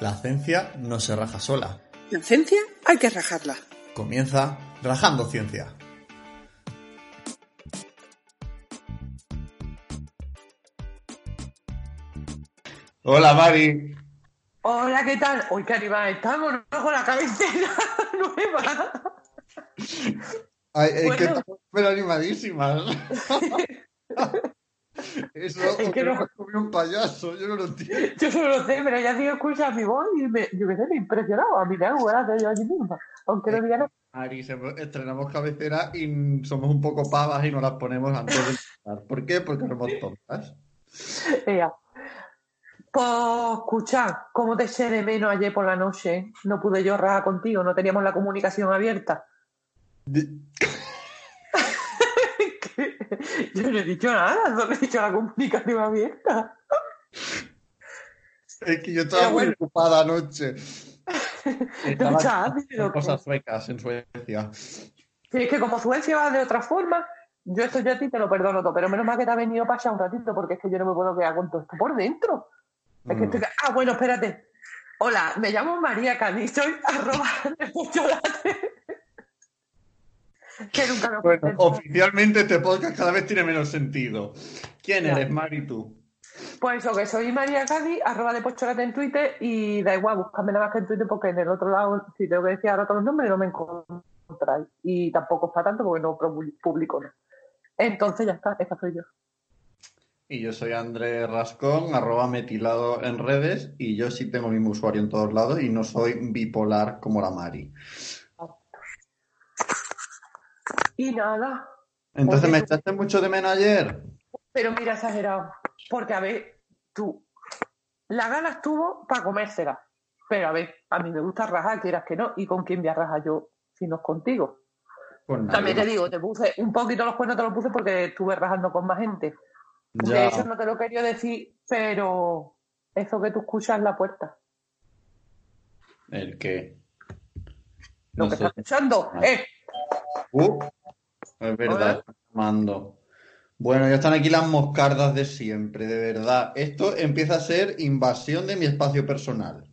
La ciencia no se raja sola. La ciencia hay que rajarla. Comienza Rajando Ciencia. Hola Mari. Hola, ¿qué tal? Hoy, qué animada estamos, ¿no? Con la cabecera nueva. Ay, es que Bueno. estamos pero animadísimas. Eso Es que no- comió un payaso, yo no lo entiendo. Yo solo lo sé, pero ya digo, escucha mi voz y me, yo me impresionado. A mí me hago gracia yo allí misma. Aunque no diga nada. Mari, se- estrenamos cabecera y somos un poco pavas y nos las ponemos antes de empezar. ¿Por qué? Porque somos tontas. Pues, escucha, ¿cómo te eché de menos ayer por la noche? No pude yo rajar contigo, no teníamos la comunicación abierta. Yo no he dicho nada, no he dicho la comunicación abierta. Es que yo estaba Pero muy bueno. ocupada anoche. Estaba cosas suecas en Suecia. Sí, es que como Suecia va de otra forma, yo esto ya a ti te lo perdono todo, pero menos mal que te ha venido para allá un ratito, porque es que yo no me puedo quedar con todo esto por dentro. Es que Mm. estoy- Ah, bueno, espérate. Hola, me llamo María Cani, soy arroba de. Que nunca lo Bueno, oficialmente este podcast cada vez tiene menos sentido. ¿Quién eres, Mari, tú? Pues eso, que soy María Cani, arroba de Pocholate en Twitter, y da igual, buscadme nada más que en Twitter, porque en el otro lado, si tengo que decir ahora todos los nombres, no me encontráis. Y tampoco es para tanto, porque no publico nada. Entonces ya está, esa soy yo. Y yo soy André Rascón, arroba metilado en redes, y yo sí tengo el mismo usuario en todos lados y no soy bipolar como la Mari. Y nada, Entonces, ¿me echaste mucho de menos ayer? Pero mira, exagerado. Porque, a ver, tú, la gana estuvo para comérsela. Pero, a ver, a mí me gusta rajar, quieras que no. ¿Y con quién voy a rajar yo si no es contigo? Pues. También te digo, te puse un poquito los cuernos, te los puse porque estuve rajando con más gente. Ya. De hecho, no te lo quería decir, pero eso que tú escuchas en la puerta. ¿El qué? Lo No que sé. estás escuchando, Ah. ¡eh! Uh, es verdad, están llamando. Bueno, ya están aquí las moscardas de siempre, de verdad. Esto empieza a ser invasión de mi espacio personal.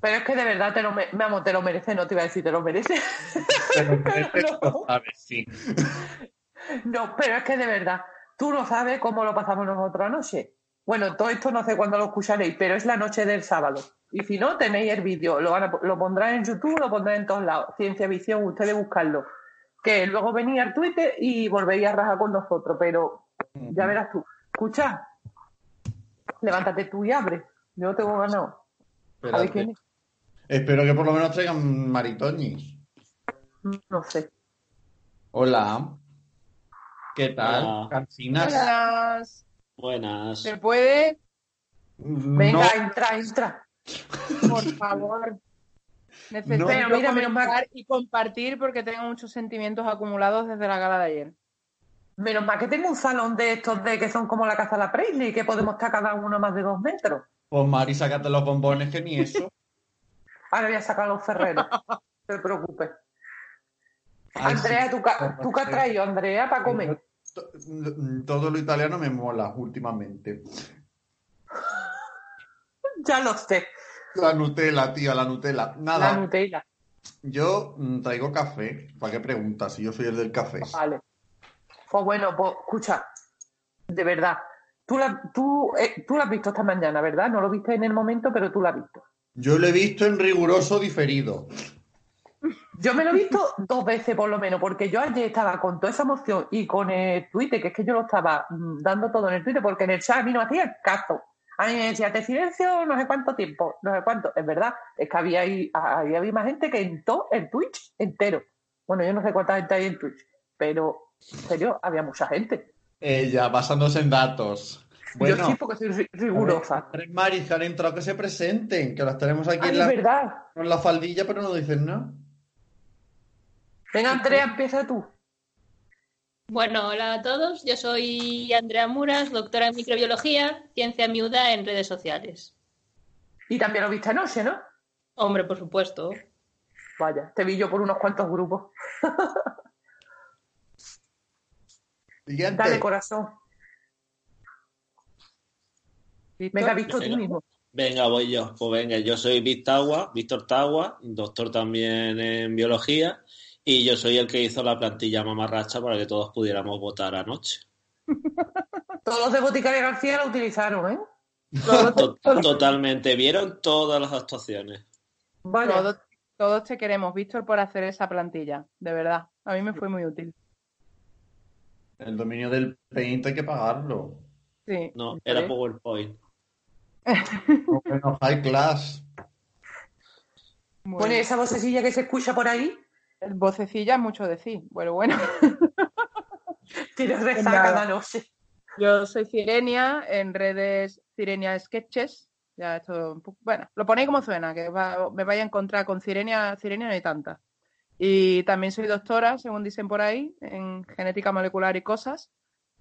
Pero es que de verdad te lo, me- vamos, te lo merece, no te iba a decir te lo merece. No. lo sabes, sí. No, pero es que de verdad, tú no sabes cómo lo pasamos nosotros anoche. Bueno, todo esto no sé cuándo lo escucharéis, pero es la noche del sábado. Y si no, tenéis el vídeo, lo, van a- lo pondrán en YouTube, lo pondrán en todos lados. Ciencia Visión, ustedes buscarlo. Que luego venía al Twitter y volvéis a rajar con nosotros, pero ya verás tú. Escucha, levántate tú y abre. Yo tengo ganado. A ver Espérate. quién es. Espero que por lo menos traigan maritoñis. No sé. Hola. ¿Qué tal? Hola. Cansinas. Buenas. Buenas. ¿Se puede? Venga, No, entra, entra. Por favor. Necesito No. Pero mira, menos mal- y compartir porque tengo muchos sentimientos acumulados desde la gala de ayer. Menos mal que tengo un salón de estos de que son como la casa de la Presley, que podemos estar cada uno más de dos metros. pues Mari, sácate los bombones que ni eso. Ahora voy a sacar los ferreros. No te preocupes. Ay, Andrea, sí. ¿tú, ¿tú qué has traído, Andrea, para comer? To- Todo lo italiano me mola últimamente. Ya lo sé. La Nutella, tía, la Nutella. Nada, La Nutella. yo mm, traigo café. ¿Para qué preguntas? Si yo soy el del café. Vale. Pues bueno, pues escucha. De verdad. Tú la, tú, eh, tú la has visto esta mañana, ¿verdad? No lo viste en el momento, pero tú la has visto. Yo lo he visto en riguroso diferido. Yo me lo he visto dos veces por lo menos, porque yo ayer estaba con toda esa emoción y con el Twitter, que es que yo lo estaba mm, dando todo en el Twitter, porque en el chat a mí no hacía caso. A mí me decía, te silencio no sé cuánto tiempo, no sé cuánto. Es verdad, es que había ahí, ahí había más gente que entró el Twitch entero. Bueno, yo no sé cuánta gente hay en Twitch, pero en serio, había mucha gente. Ella, basándose en datos. yo Bueno, sí, porque soy ri- rigurosa. tres Maris que han entrado que se presenten, que las tenemos aquí Ay, en es la, verdad. con la faldilla, pero no dicen nada. Venga, Andrea, empieza tú. Bueno, hola a todos. Yo soy Andrea Muras, doctora en microbiología, ciencia miuda en redes sociales. Y también lo viste anoche, ¿no? Hombre, por supuesto. Vaya, te vi yo por unos cuantos grupos. Siguiente. Dale, corazón. Venga, visto tú mismo. Venga, voy yo. Pues venga, yo soy Víctor Víctor Tagua, doctor también en biología, y yo soy el que hizo la plantilla mamarracha para que todos pudiéramos votar anoche. Todos los de Boticaria García la utilizaron, ¿eh? To- Totalmente. Vieron todas las actuaciones. Todos, todos te queremos, Víctor, por hacer esa plantilla. De verdad. A mí me fue muy útil. El dominio del Paint hay que pagarlo. Sí. No, era PowerPoint. Bueno, high class. Bueno, ¿y bien. esa vocecilla que se escucha por ahí, Vocecilla es mucho decir. Bueno, bueno. tienes rezaga cada noche. Yo soy Cirenia, en redes Cirenia Sketches. Ya esto, bueno, lo ponéis como suena, que va- me vaya a encontrar con Cirenia, Cirenia no hay tanta. Y también soy doctora, según dicen por ahí, en genética molecular y cosas.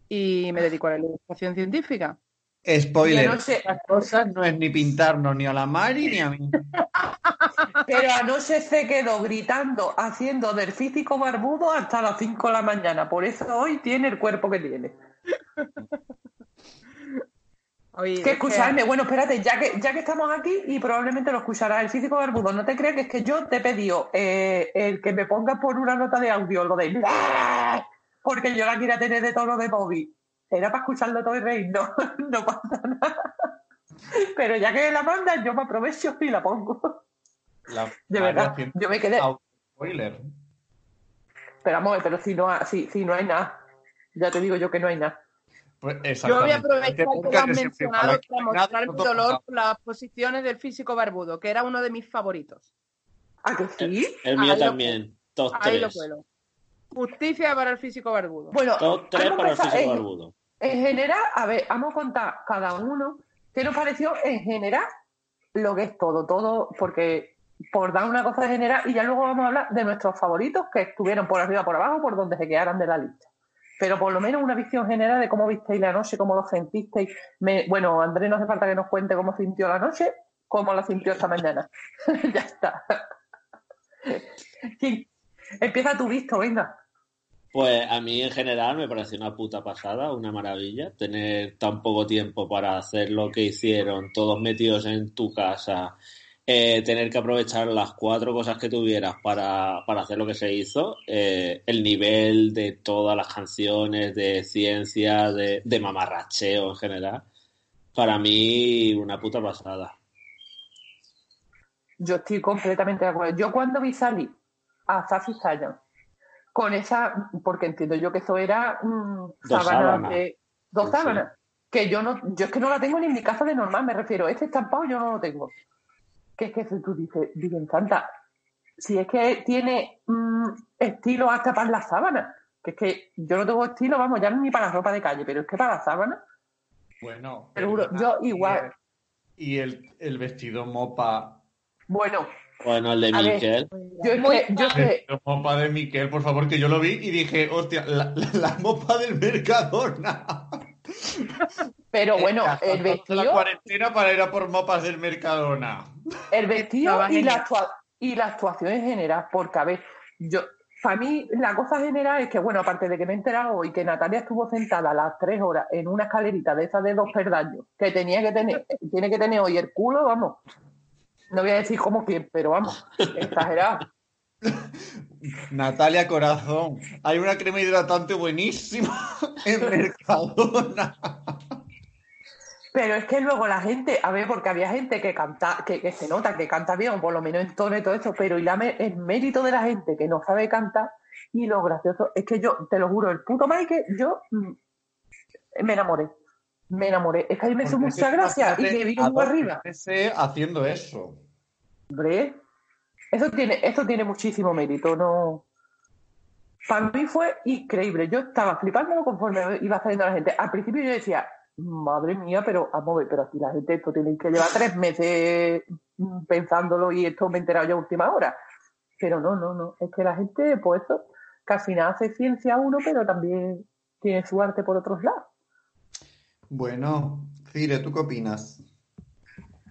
Y me dedico a la ilustración científica. Spoiler. No sé. Estas cosas no es ni pintarnos ni a la Mari ni a mí. Pero anoche se quedó gritando, haciendo del físico barbudo hasta las 5 de la mañana. Por eso hoy tiene el cuerpo que tiene. Oye, Que es escucharme, bueno, espérate, ya que, ya que estamos aquí y probablemente lo escucharás el físico barbudo, no te creas que es que yo te he pedido eh, el que me pongas por una nota de audio lo de porque yo la quiero tener de tono de Bobby. Era para escucharlo todo y reír, no, no pasa nada. Pero ya que la mandas, yo me aprovecho y la pongo. La De Mari verdad, yo me quedé. Spoiler. Pero pero si no, ha- si, si no hay nada, ya te digo yo que no hay nada. Pues Yo voy a aprovechar Este que lo has mencionado para mostrar mi dolor por las posiciones del físico barbudo, que era uno de mis favoritos. ¿A que sí? El mío Ahí lo- también. Top Ahí lo 3. cuelo. Justicia para el físico barbudo. Bueno, Top 3 vamos a para el físico barbudo. En general, a ver, vamos a contar cada uno qué nos pareció en general lo que es todo, todo, porque por dar una cosa de general y ya luego vamos a hablar de nuestros favoritos que estuvieron por arriba, por abajo, por donde se quedaran de la lista. Pero por lo menos una visión general de cómo visteis la noche, cómo lo sentisteis. Bueno, Andrés no hace falta que nos cuente cómo sintió la noche, cómo la sintió esta mañana. ya está. Empieza tu visto, venga. Pues a mí en general me pareció una puta pasada, una maravilla, tener tan poco tiempo para hacer lo que hicieron, todos metidos en tu casa, eh, tener que aprovechar las cuatro cosas que tuvieras para, para hacer lo que se hizo, eh, el nivel de todas las canciones, de ciencia, de, de mamarracheo en general, para mí una puta pasada. Yo estoy completamente de acuerdo. Yo cuando vi salir a Safi Sayan con esa, porque entiendo yo que eso era mm, Dos sábanas sábanas. de- dos Sí, sí. sábanas, que yo no, yo es que no la tengo ni en mi casa de normal, me refiero, este estampado yo no lo tengo. Que es que si tú dices, Virgen Santa, si es que tiene mm, estilo hasta para las sábanas, que es que yo no tengo estilo, vamos, ya ni para la ropa de calle, pero es que para las sábanas, Bueno, yo igual. Y el, el vestido mopa. bueno, Bueno, el de A ver. Miquel, yo es Muy que, yo es El que vestido mopa de Miquel, por favor, que yo lo vi y dije, hostia, la, la- la mopa del Mercadona. pero bueno, Eh, el La vestido, cuarentena para ir a por mopas del Mercadona. El vestido y la, y la actuación en general, porque a ver, yo, para mí la cosa general es que, bueno, aparte de que me he enterado hoy que Natalia estuvo sentada a las tres horas en una escalerita de esas de dos perdaños, que tenía que tener, tiene que tener hoy el culo, vamos. No voy a decir como quién, pero vamos, exagerado. Natalia Corazón, hay una crema hidratante buenísima en Mercadona. Pero es que luego la gente, a ver, porque había gente que canta, que, que se nota que canta bien, por lo menos en tono y todo eso, pero y la, el mérito de la gente que no sabe cantar, y lo gracioso es que yo, te lo juro, el puto Mike, yo mm, me enamoré. Me enamoré. Es que a mí me hizo mucha gracia y a muy dos arriba. haciendo eso. Hombre, eso tiene, eso tiene muchísimo mérito, no. Para mí fue increíble. Yo estaba flipándolo conforme iba saliendo la gente. Al principio yo decía, madre mía, pero a ver, pero aquí la gente esto tiene que llevar tres meses pensándolo y esto me he enterado yo a última hora. Pero no, no, no. Es que la gente, pues eso, al final hace ciencia uno, pero también tiene su arte por otros lados. Bueno, Cire, ¿tú qué opinas?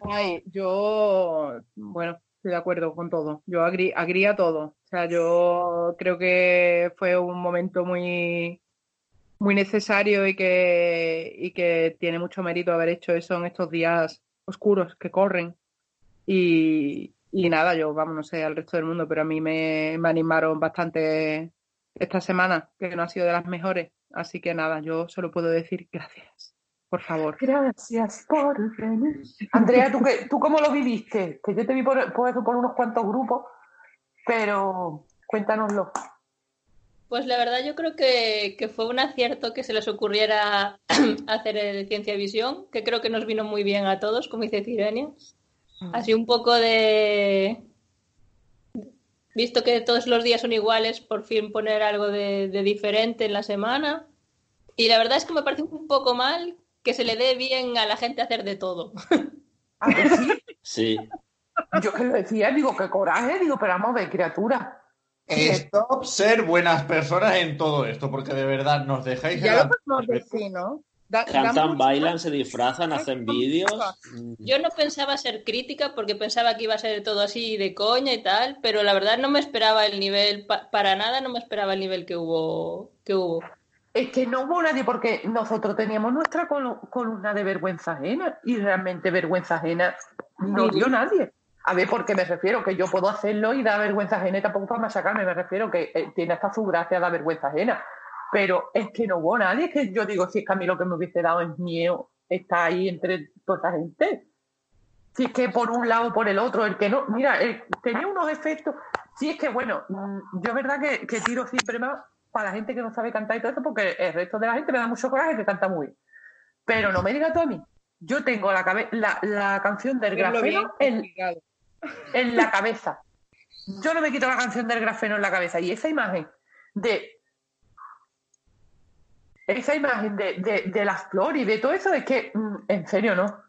Ay, yo, bueno, estoy de acuerdo con todo. Yo agri, agrí a todo. O sea, yo creo que fue un momento muy, muy necesario y que, y que tiene mucho mérito haber hecho eso en estos días oscuros que corren. Y, y nada, yo, vamos, no sé al resto del mundo, pero a mí me, me animaron bastante esta semana, que no ha sido de las mejores. Así que nada, yo solo puedo decir gracias. Por favor. Gracias por venir. Andrea, ¿tú, qué, ¿tú cómo lo viviste? Que yo te vi por, por eso por unos cuantos grupos, pero cuéntanoslo. Pues la verdad yo creo que, que fue un acierto que se les ocurriera hacer el Ciencia Visión, que creo que nos vino muy bien a todos, como dice Cirenia. Así un poco de... Visto que todos los días son iguales, por fin poner algo de, de diferente en la semana. Y la verdad es que me parece un poco mal que se le dé bien a la gente hacer de todo. ¿A que sí? Sí. Yo que lo decía, digo, qué coraje, digo, pero vamos a ver, criatura. Stop ser buenas personas en todo esto, porque de verdad nos dejáis Ya lo la- podemos decir, ¿no? Da- Cantan, bailan, se disfrazan, hacen vídeos. Mm, Yo no pensaba ser crítica porque pensaba que iba a ser todo así de coña y tal, pero la verdad no me esperaba el nivel, pa- para nada no me esperaba el nivel que hubo. Que hubo. Es que no hubo nadie porque nosotros teníamos nuestra colu- columna de vergüenza ajena y realmente vergüenza ajena no dio nadie. A ver, ¿por qué me refiero? Que yo puedo hacerlo y da vergüenza ajena y tampoco para machacarme, me refiero que eh, tiene hasta su gracia la vergüenza ajena. Pero es que no hubo nadie, es que yo digo, si es que a mí lo que me hubiese dado es miedo estar ahí entre toda esa gente. Si es que por un lado o por el otro, el que no, mira, el- tenía unos efectos. Si es que, bueno, mm, yo es verdad que, que tiro siempre más para la gente que no sabe cantar y todo eso, porque el resto de la gente me da mucho coraje que canta muy bien. Pero no me digas tú a mí. Yo tengo la, cabe- la, la canción del grafeno en, la cabeza. Yo no me quito la canción del grafeno en la cabeza. Y esa imagen de. Esa imagen de, de, de las flores y de todo eso es que, mm, en serio, ¿no?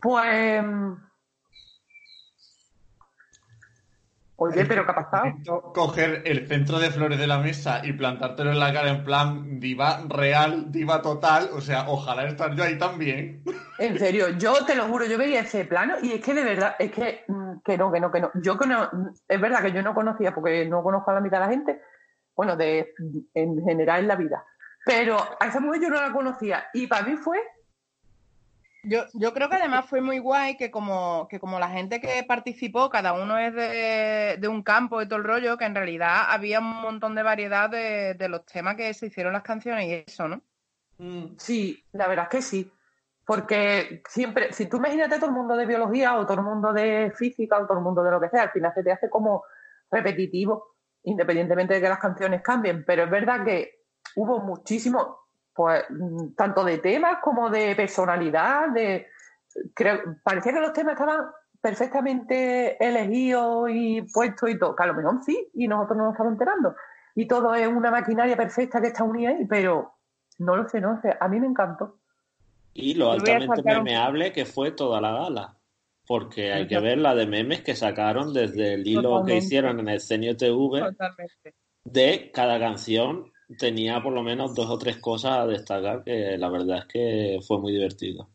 Pues. mm, Oye, pero ¿qué ha pasado? Coger el centro de flores de la mesa y plantártelo en la cara en plan diva real, diva total. O sea, ojalá estar yo ahí también. En serio, yo te lo juro, yo veía ese plano y es que de verdad, es que, mm, que no, que no, que no. Yo que no, es verdad que yo no conocía, porque no conozco a la mitad de la gente, bueno, de, en general en la vida, pero a esa mujer yo no la conocía y para mí fue, Yo, creo que además fue muy guay que como, que como la gente que participó, cada uno es de, de un campo y todo el rollo, que en realidad había un montón de variedad de, de los temas que se hicieron las canciones y eso, ¿no? sí, la verdad es que sí. Porque siempre, si tú imagínate todo el mundo de biología o todo el mundo de física o todo el mundo de lo que sea, al final se te hace como repetitivo, independientemente de que las canciones cambien. Pero es verdad que hubo muchísimo, pues, mm, tanto de temas como de personalidad, de creo, parecía que los temas estaban perfectamente elegidos y puestos y todo, que a lo mejor sí, y nosotros no nos estamos enterando. Y todo es una maquinaria perfecta que está unida ahí, pero no lo sé, no lo sé. A mí me encantó. Y lo altamente sacar un- memeable que fue toda la gala. Porque hay que ver la de memes que sacaron desde el hilo que hicieron en el Cenio TV Totalmente. de cada canción tenía por lo menos dos o tres cosas a destacar que la verdad es que fue muy divertido.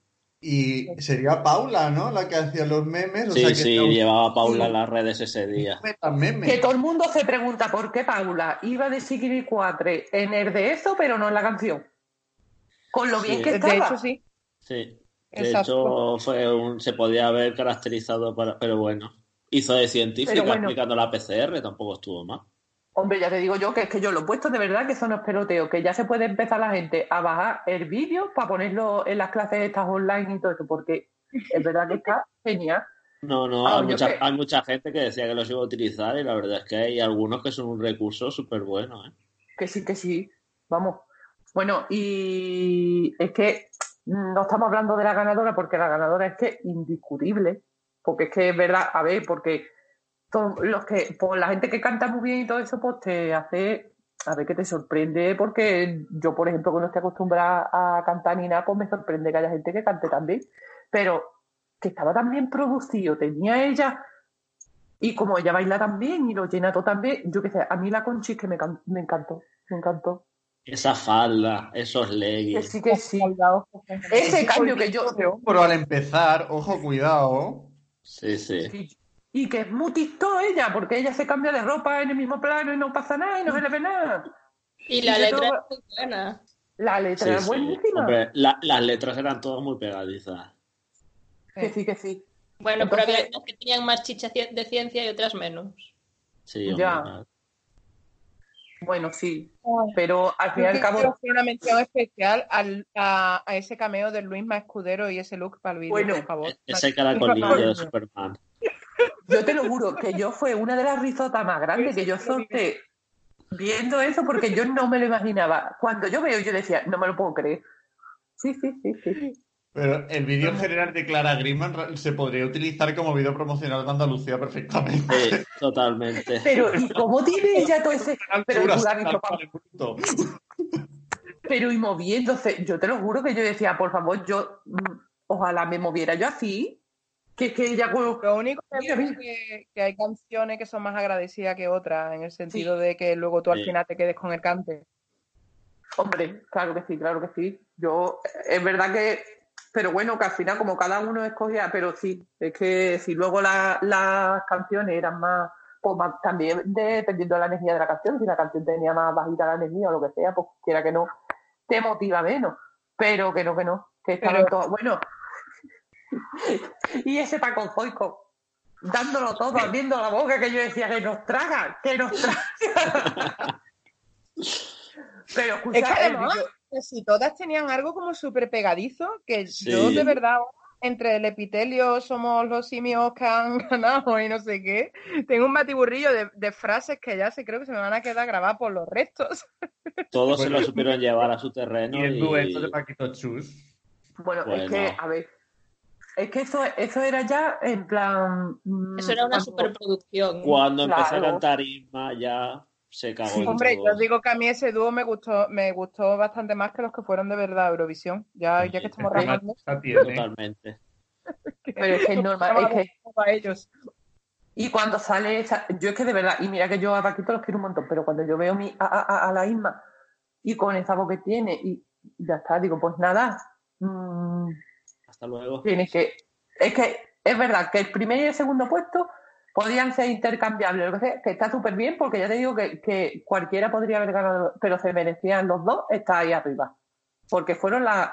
Y sería Paula, ¿no? La que hacía los memes. O Sí, sea, que sí, llevaba a Paula en las redes ese día. Que todo el mundo se pregunta por qué Paula iba de Sigrid 4 en el de eso, pero no en la canción. Con lo bien Sí. que De estaba. hecho, sí. Sí. De Exacto. hecho, fue un, se podía haber caracterizado para, pero bueno. Hizo de científica bueno. explicando la PCR, tampoco estuvo mal. Hombre, ya te digo yo que es que yo lo he puesto de verdad que son los peloteos, que ya se puede empezar la gente a bajar el vídeo para ponerlo en las clases estas online y todo eso, porque es verdad que está genial. No, no, Ah, hay, mucha, que- hay mucha gente que decía que los iba a utilizar y la verdad es que hay algunos que son un recurso súper bueno, ¿eh? Que sí, que sí. Vamos. Bueno, y es que no estamos hablando de la ganadora porque la ganadora es que indiscutible. Porque es que es verdad, a ver, porque los que, pues la gente que canta muy bien y todo eso, pues te hace, a ver, que te sorprende, porque yo, por ejemplo, que no estoy acostumbrada a cantar ni nada, pues me sorprende que haya gente que cante tan bien. Pero que estaba tan bien producido, tenía ella, y como ella baila tan bien y lo llena todo tan bien, yo qué sé, a mí la Conchis que me, can- me encantó, me encantó. Esa falda, esos Que leggings. sí, que sí. Ese cambio que yo... Pero al empezar, ojo, cuidado. Sí, sí. Sí. Y que es muy TikTok ella, porque ella se cambia de ropa en el mismo plano y no pasa nada y no se le ve nada. Y la Y letra todo- es muy buena. La letra Sí, era sí. buenísima. Hombre, la- las letras eran todas muy pegadizas. Que sí, que sí. Bueno, pero Entonces- había unas que tenían más chicha de ciencia y otras menos. Sí, hombre, Ya. Bueno, sí. Pero al fin y al cabo, quiero hacer una mención especial al- a, a ese cameo de Luis Escudero y ese look para el vídeo, Bueno, por favor. E- Ese caracolillo de Superman. Yo te lo juro que yo fue una de las risotas más grandes que yo solté viendo eso porque yo no me lo imaginaba. Cuando yo veo, yo decía, no me lo puedo creer. Sí, sí, sí, sí. Pero el vídeo en general de Clara Grimman se podría utilizar como vídeo promocional de Andalucía perfectamente. Sí, totalmente. Pero, ¿y cómo tiene ella todo ese...? Pero, tú pero y moviéndose, yo te lo juro que yo decía, por favor, yo mm, ojalá me moviera yo así, que es que ella con- Lo único que Mira, es mira. que, que hay canciones que son más agradecidas que otras, en el sentido de que luego tú al Sí. final te quedes con el cante. Hombre, claro que sí, claro que sí. Yo, es verdad que, pero bueno, que al final como cada uno escogía, pero sí, es que si luego la- las canciones eran más, pues más- también dependiendo de la energía de la canción, si la canción tenía más bajita la energía o lo que sea, pues quiera que no, te motiva menos, pero que no, que no, que estaban Pero- todos, bueno, y ese Zoico, dándolo todo, abriendo la boca, que yo decía, que nos traga, que nos traga. pero escucha, Es que además, que si todas tenían algo como súper pegadizo, que Sí. yo de verdad, entre el epitelio somos los simios que han ganado y no sé qué, tengo un batiburrillo de, de frases que ya se creo que se me van a quedar grabadas por los restos. Todos se lo supieron llevar a su terreno. Y el y- dueto de Paquito Chus. Bueno, es que, a ver, es que eso, eso era ya en plan... mm, Eso era una cuando- superproducción. Cuando empezó a Claro. cantar Isma ya se cagó Hombre, todo. yo digo que a mí ese dúo me gustó, me gustó bastante más que los que fueron de verdad a Eurovisión. Ya, ya que estamos tiene. Totalmente. Pero es que es normal, es que... a ellos. Y cuando sale esa... Yo es que de verdad, y mira que yo a Paquito los quiero un montón, pero cuando yo veo mi, a, a- a la Isma y con esa voz que tiene y ya está, digo, pues nada, mm, Hasta luego. tienes que... Es que es verdad que el primer y el segundo puesto podían ser intercambiables, lo que, sea, que está súper bien porque ya te digo que, que cualquiera podría haber ganado, pero se merecían los dos estar ahí arriba. Porque fueron las,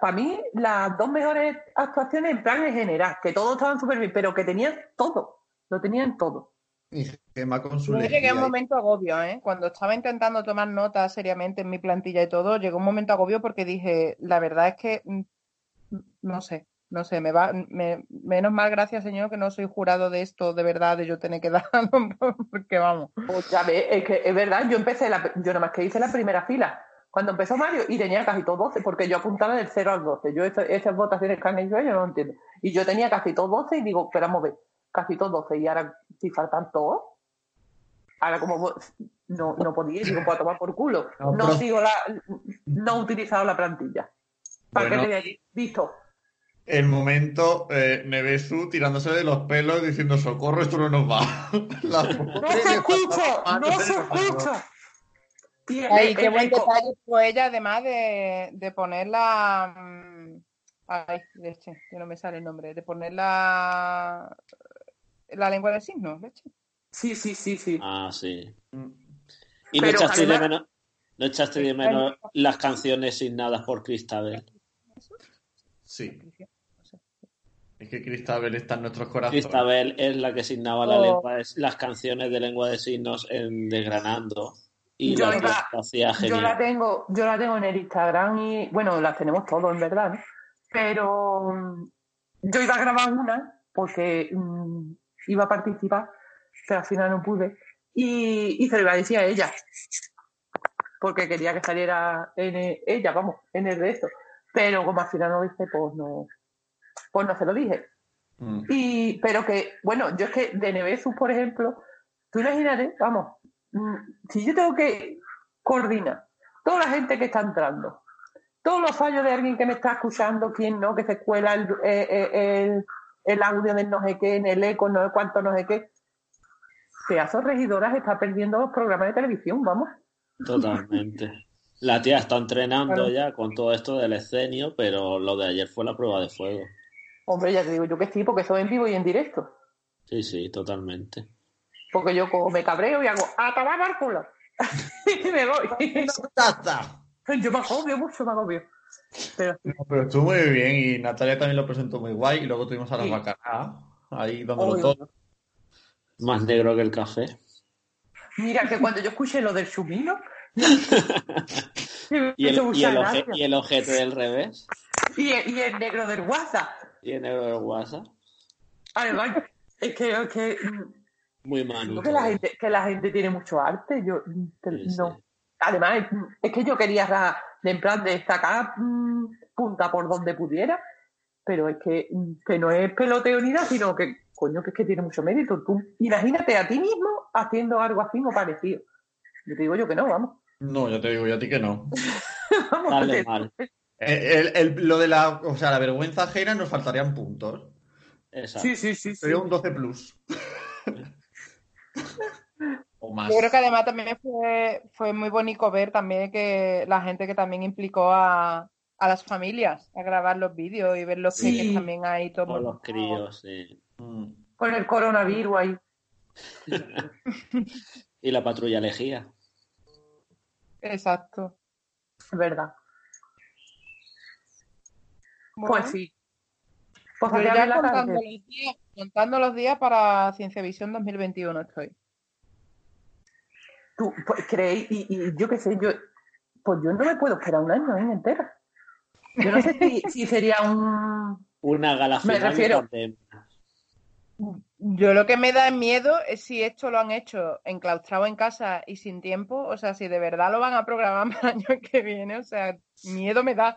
para mí, las dos mejores actuaciones en plan en general, que todos estaban súper bien, pero que tenían todo, lo tenían todo. Y Gemma con su Yo llegué a un momento agobio, ¿eh? Cuando estaba intentando tomar notas seriamente en mi plantilla y todo, llegó un momento agobio porque dije, la verdad es que, mm, no sé, no sé, me va, me- menos mal, gracias señor, que no soy jurado de esto, de verdad, de yo tener que dar, porque vamos. Pues ya ves, es que es verdad, yo empecé, la, yo nada más que hice la primera fila. Cuando empezó Mario y tenía casi todos 12, porque yo apuntaba del 0 al 12. Yo esa- esas votaciones que han hecho ellos no lo entiendo. Y yo tenía casi todos 12 y digo, esperamos ver, casi todos 12. Y ahora, si faltan todos, ahora como no, no podía, digo, pues a tomar por culo. No, No, pero- sigo la, no he utilizado la plantilla. Para Bueno. que veáis, visto. El momento eh, Nevesu tirándose de los pelos diciendo socorro, esto no nos va. La ¡No se escucha! ¡No se escucha! Ay, qué buen detalle tuvo ella, además de, de poner la... mm, Ay, leche, que no me sale el nombre, de poner la... La lengua de signos, leche. Sí, sí, sí, sí. Ah, sí. ¿Y no echaste, de menos, no echaste de menos las canciones signadas por Cristabel? Sí, es que Cristabel está en nuestros corazones. Cristabel es la que signaba la Oh. lengua de- las canciones de lengua de signos en Desgranando. Y Yo la Yo la tengo, yo la tengo en el Instagram y bueno, las tenemos todos en verdad, ¿no? Pero mm, yo iba a grabar una porque mm, iba a participar, pero al final no pude. Y, y se lo iba a decir a ella. Porque quería que saliera en el- ella, vamos, en el de esto. Pero como al final no hice, pues no, pues no se lo dije. Mm. Y, pero que, bueno, yo es que de Nevesus, por ejemplo, tú imagínate, vamos, mm, si yo tengo que coordinar toda la gente que está entrando, todos los fallos de alguien que me está escuchando, quién no, que se cuela el, eh, eh, el, el audio del no sé qué, en el eco, no sé cuánto, no sé qué. Pedazo de regidoras está perdiendo los programas de televisión, vamos. Totalmente. La tía está entrenando Claro. ya con todo esto del escenio, pero lo de ayer fue la prueba de fuego. Hombre, ya te digo yo que sí, porque soy en vivo y en directo. Sí, sí, totalmente. Porque yo como me cabreo y hago, a tomar por culo. y me voy. ¡Taza! Yo me agobio mucho, me agobio. Pero No, pero estuvo muy bien y Natalia también lo presentó muy guay y luego tuvimos a la Sí. bacana ahí dándolo Obvio. todo. Más negro que el café. mira que cuando yo escuché lo del chumino. Y el, y, mucha el oje- gracia. y el ojete del revés. y, el, y el negro del WhatsApp. Y el negro del WhatsApp. Además, es que, es que, Muy mano. que, la gente, que la gente tiene mucho arte. Yo te- Sí, no. sí. Además, es, que yo quería en plan de sacar mm, punta por donde pudiera, pero es que, mm, que no es peloteo ni nada, sino que, coño, que es que tiene mucho mérito. Tú imagínate a ti mismo haciendo algo así o parecido. Yo te digo yo que no, vamos. No, yo te digo yo a ti que no. vamos Dale que- mal. El- el- el- lo de la, o sea, la vergüenza ajena nos faltarían puntos. Exacto. Sí, sí, sí. sí. Sería un 12 plus. o más. Yo creo que además también fue, fue muy bonito ver también que la gente que también implicó a, a las familias a grabar los vídeos y ver los Sí. peques también ahí todo Con los críos, sí. Mm. Con el coronavirus ahí. Y la patrulla lejía. Exacto. Es verdad. Bueno, Pues sí. Pues yo ya la contando tarde. los, días, contando los días para Ciencia Visión 2021 estoy. Tú, pues, creéis, y, y yo qué sé, yo, pues yo no me puedo esperar un año ¿eh? entera. Yo no sé si, si sería un... Una gala Me refiero- de- Yo lo que me da miedo es si esto lo han hecho enclaustrado en casa y sin tiempo, o sea, si de verdad lo van a programar para el año que viene, o sea, miedo me da.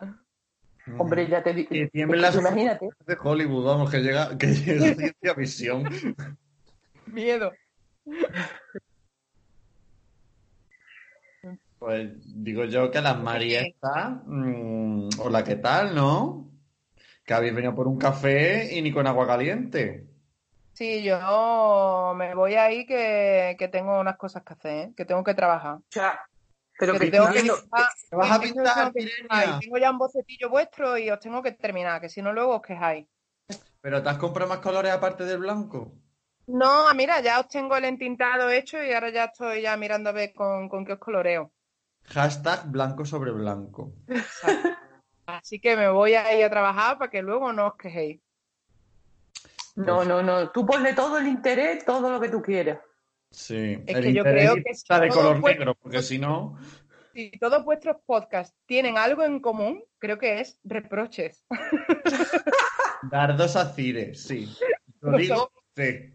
Hombre, ya te digo. Imagínate. de Hollywood, vamos, que llega, que llega ciencia visión. Miedo. Pues digo yo que las Mariestas, mm, hola, ¿qué tal, no? Que habéis venido por un café y ni con agua caliente. Sí, yo me voy ahí que, que tengo unas cosas que hacer, ¿eh? que tengo que trabajar. O sea, pero Que que tengo que viendo- dibujar, ¿Te vas a pintar, y tengo ya un bocetillo vuestro y os tengo que terminar, que si no luego os quejáis. ¿Pero te has comprado más colores aparte del blanco? No, mira, ya os tengo el entintado hecho y ahora ya estoy ya mirando a ver con, con qué os coloreo. Hashtag blanco sobre blanco. Así que me voy a ir a trabajar para que luego no os quejéis. No, no, no. Tú ponle todo el interés, todo lo que tú quieras. Sí. Es el que yo interés creo que está si de color negro, porque si no... Si todos vuestros podcasts tienen algo en común, creo que es reproches. Dardos a Cire, sí. Lo digo, sí.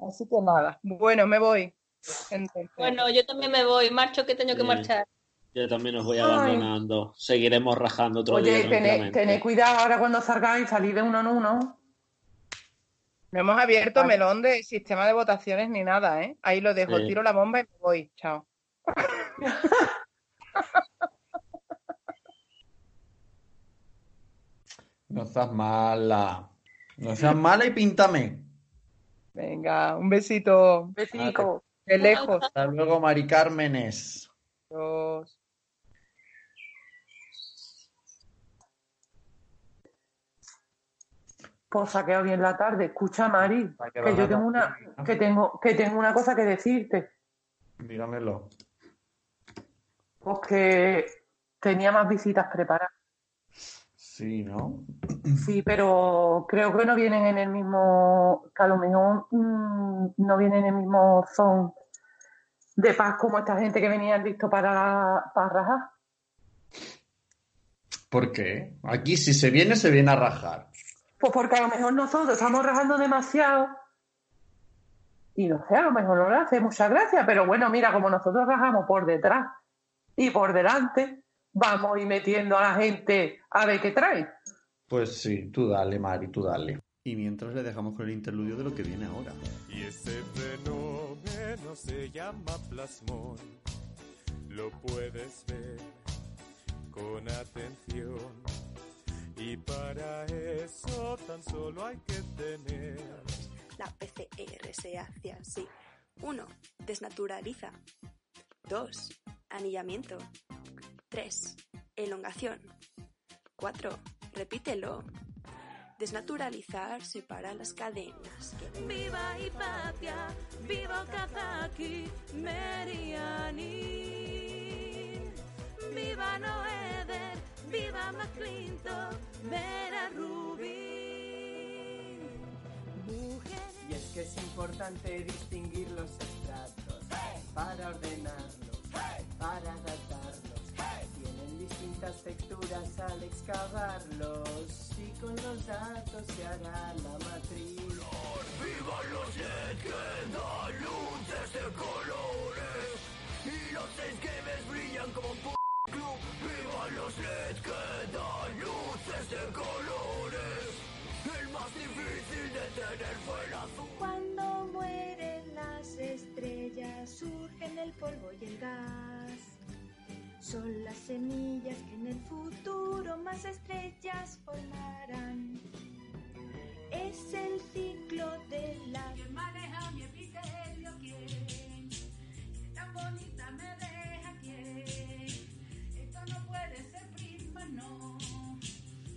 Así que nada. Bueno, me voy. Entonces, Bueno, yo también me voy, marcho que tengo que marchar. Yo también os voy Ay. abandonando. Seguiremos rajando otro Oye, día tened, tranquilamente. tened cuidado ahora cuando salgáis, salid de uno en uno. No hemos abierto Vale. melón de sistema de votaciones ni nada, ¿eh? Ahí lo dejo, Sí. tiro la bomba y me voy. Chao. No seas mala. No seas mala y píntame. Venga, un besito Besico. de lejos. Hasta luego, Mari Cármenes. Adiós. Pues ha quedado bien la tarde. Escucha, Mari, que yo tengo una, que tengo, que tengo una cosa que decirte. Dígamelo. Porque tenía más visitas preparadas. Sí, ¿no? Sí, pero creo que no vienen en el mismo, que a lo mejor mm, no vienen en el mismo son de paz como esta gente que venía listo para, para rajar. ¿Por qué? Aquí si se viene, se viene a rajar. Pues porque a lo mejor nosotros estamos rajando demasiado y no sé, a lo mejor no le hace mucha gracia, pero bueno, mira, como nosotros rajamos por detrás y por delante, vamos a ir metiendo a la gente a ver qué trae. Pues sí, tú dale, Mari, tú dale. Y mientras le dejamos con el interludio de lo que viene ahora. Y ese fenómeno se llama plasmón. Lo puedes ver con atención. Y para eso tan solo hay que tener La PCR se hace así. 1. Desnaturaliza. 2. Anillamiento. 3. Elongación. 4. Repítelo. Desnaturalizar separa las cadenas. Viva Hipatia, viva Okazaki, Meriani. viva Noeder, viva McClinton, Vera Rubin. Mujeres. Y es que es importante distinguir los estratos para ordenarlos, para adaptarlos. Tienen distintas texturas al excavarlos y con los datos se hará la matriz. Cuando mueren las estrellas surgen el polvo y el gas. Son las semillas que en el futuro más estrellas formarán. Es el ciclo de la... ¿Quién maneja mi epitelio? ¿Quién? ¿Qué tan bonita me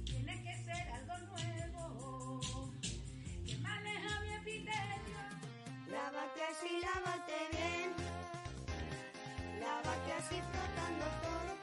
Tiene que ser algo nuevo. ¿Quién maneja mi epitelio? Lávate así, lávate bien. Lávate así frotando todo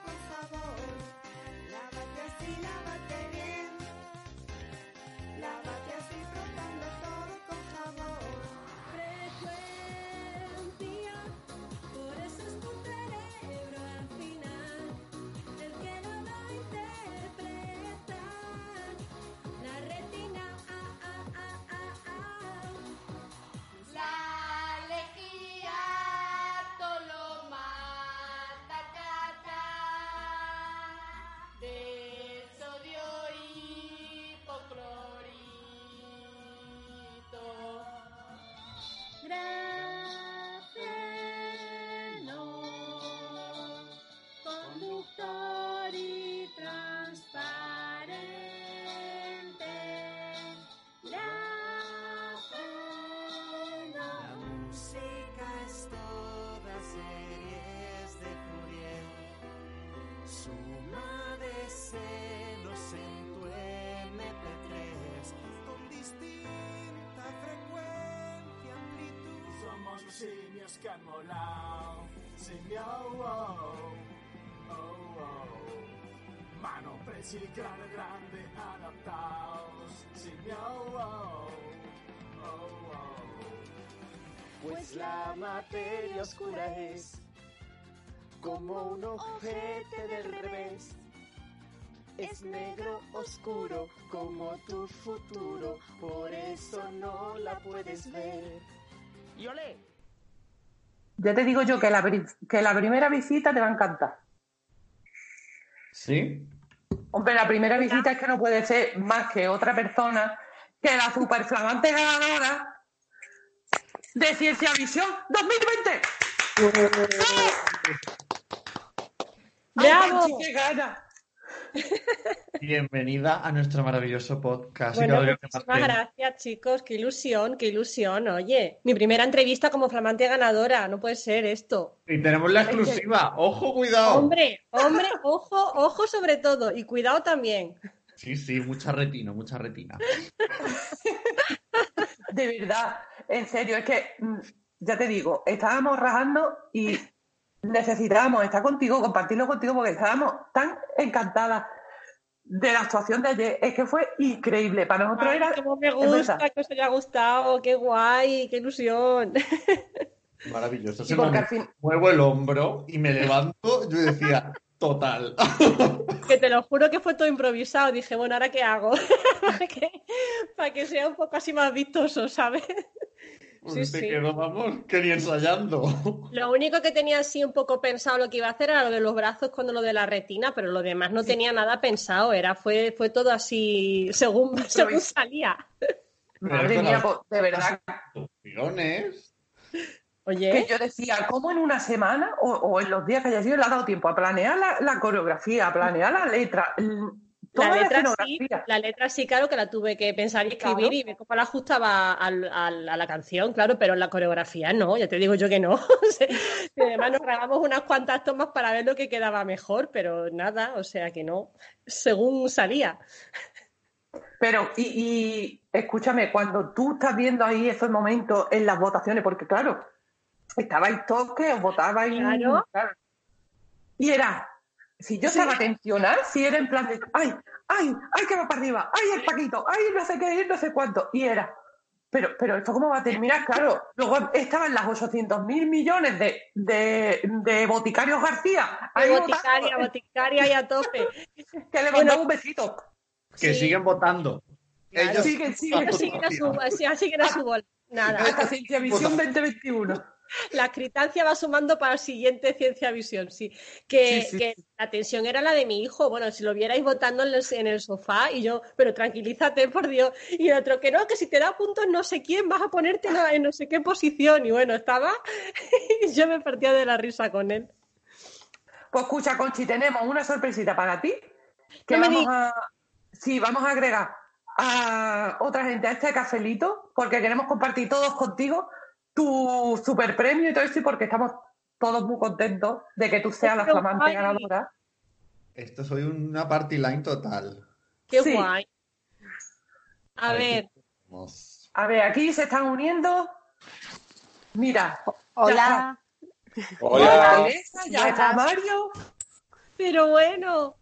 Los simios que han molado. Simio, oh, oh, oh. Mano presa y grande, adaptados. Simio, oh, oh, oh. Pues la materia oscura es como un ojete del revés. Es negro oscuro como tu futuro, por eso no la puedes ver. Y olé. Ya te digo yo que la, que la primera visita te va a encantar. ¿Sí? Hombre, la primera visita es que no puede ser más que otra persona que la superflamante ganadora de Ciencia Visión 2020. ¡Ay, ¡Bravo! Bienvenida a nuestro maravilloso podcast. Bueno, muchísimas gracias, chicos. Qué ilusión, qué ilusión. Oye, mi primera entrevista como flamante ganadora. No puede ser esto. Y tenemos la exclusiva. ¡Ojo, cuidado! Hombre, hombre, ojo, ojo sobre todo. Y cuidado también. Sí, sí, mucha retina, mucha retina. De verdad, en serio, es que, mm, ya te digo, estábamos rajando y necesitábamos estar contigo, compartirlo contigo, porque estábamos tan encantadas de la actuación de ayer. Es que fue increíble. Para nosotros Ay, era. cómo me gusta, que os haya gustado. Qué guay, qué ilusión. Maravilloso. Sí, porque al fin- muevo el hombro y me levanto. Yo decía, total. Que te lo juro que fue todo improvisado. Dije, bueno, ¿ahora qué hago? para, que, para que sea un poco así más vistoso, ¿sabes? Sí, Te sí. quedo, vamos, que ni ensayando. Lo único que tenía así un poco pensado lo que iba a hacer era lo de los brazos con lo de la retina, pero lo demás no tenía nada pensado, era fue, fue todo así según, según salía. Madre mía, pues, de verdad. Opciones. Que Oye, yo decía, ¿cómo en una semana o, o en los días que haya sido le ha dado tiempo a planear la, la coreografía, a planear la letra, la letra sí, la letra sí, claro que la tuve que pensar y escribir Claro. y ver cómo la ajustaba a la canción, claro, pero en la coreografía no, ya te digo yo que no. Y además nos grabamos unas cuantas tomas para ver lo que quedaba mejor, pero nada, o sea que no, según salía. Pero, y, y escúchame, cuando tú estás viendo ahí esos momentos en las votaciones, porque claro, estabais todos que os votabais. Claro. Y era si yo estaba tensionada, si era en plan de, ay, ay, ay, que va para arriba, ay, el Paquito, ay, no sé qué, no sé cuánto. Y era, pero, pero esto cómo va a terminar, claro. Luego estaban las 800 mil millones de, de, de boticarios García. ahí boticaria, votando, boticaria y a tope. que le mandaba un besito. Que Sí. siguen votando. Claro. Ellos Siguen, siguen, Así que era su, que era su bola. Nada. Hasta Ciencia Visión 2021. La critancia va sumando para el siguiente Ciencia Visión, sí. Que, Sí, sí, que la tensión era la de mi hijo. Bueno, si lo vierais votando en el, en el sofá y yo, pero tranquilízate, por Dios. Y el otro, que no, que si te da puntos no sé quién, vas a ponerte en, no sé qué posición. Y bueno, estaba. y yo me partía de la risa con él. Pues escucha, Conchi, tenemos una sorpresita para ti. Que No vamos a. Sí, vamos a agregar a otra gente a este cafelito, porque queremos compartir todos contigo tu super premio y todo eso, y porque estamos todos muy contentos de que tú seas la flamante guay. ganadora. Esto soy una party line total. Qué Sí. guay. A ver. A ver, aquí se están uniendo. Mira. Hola. Ya está Hola. Ya está Mario. pero bueno.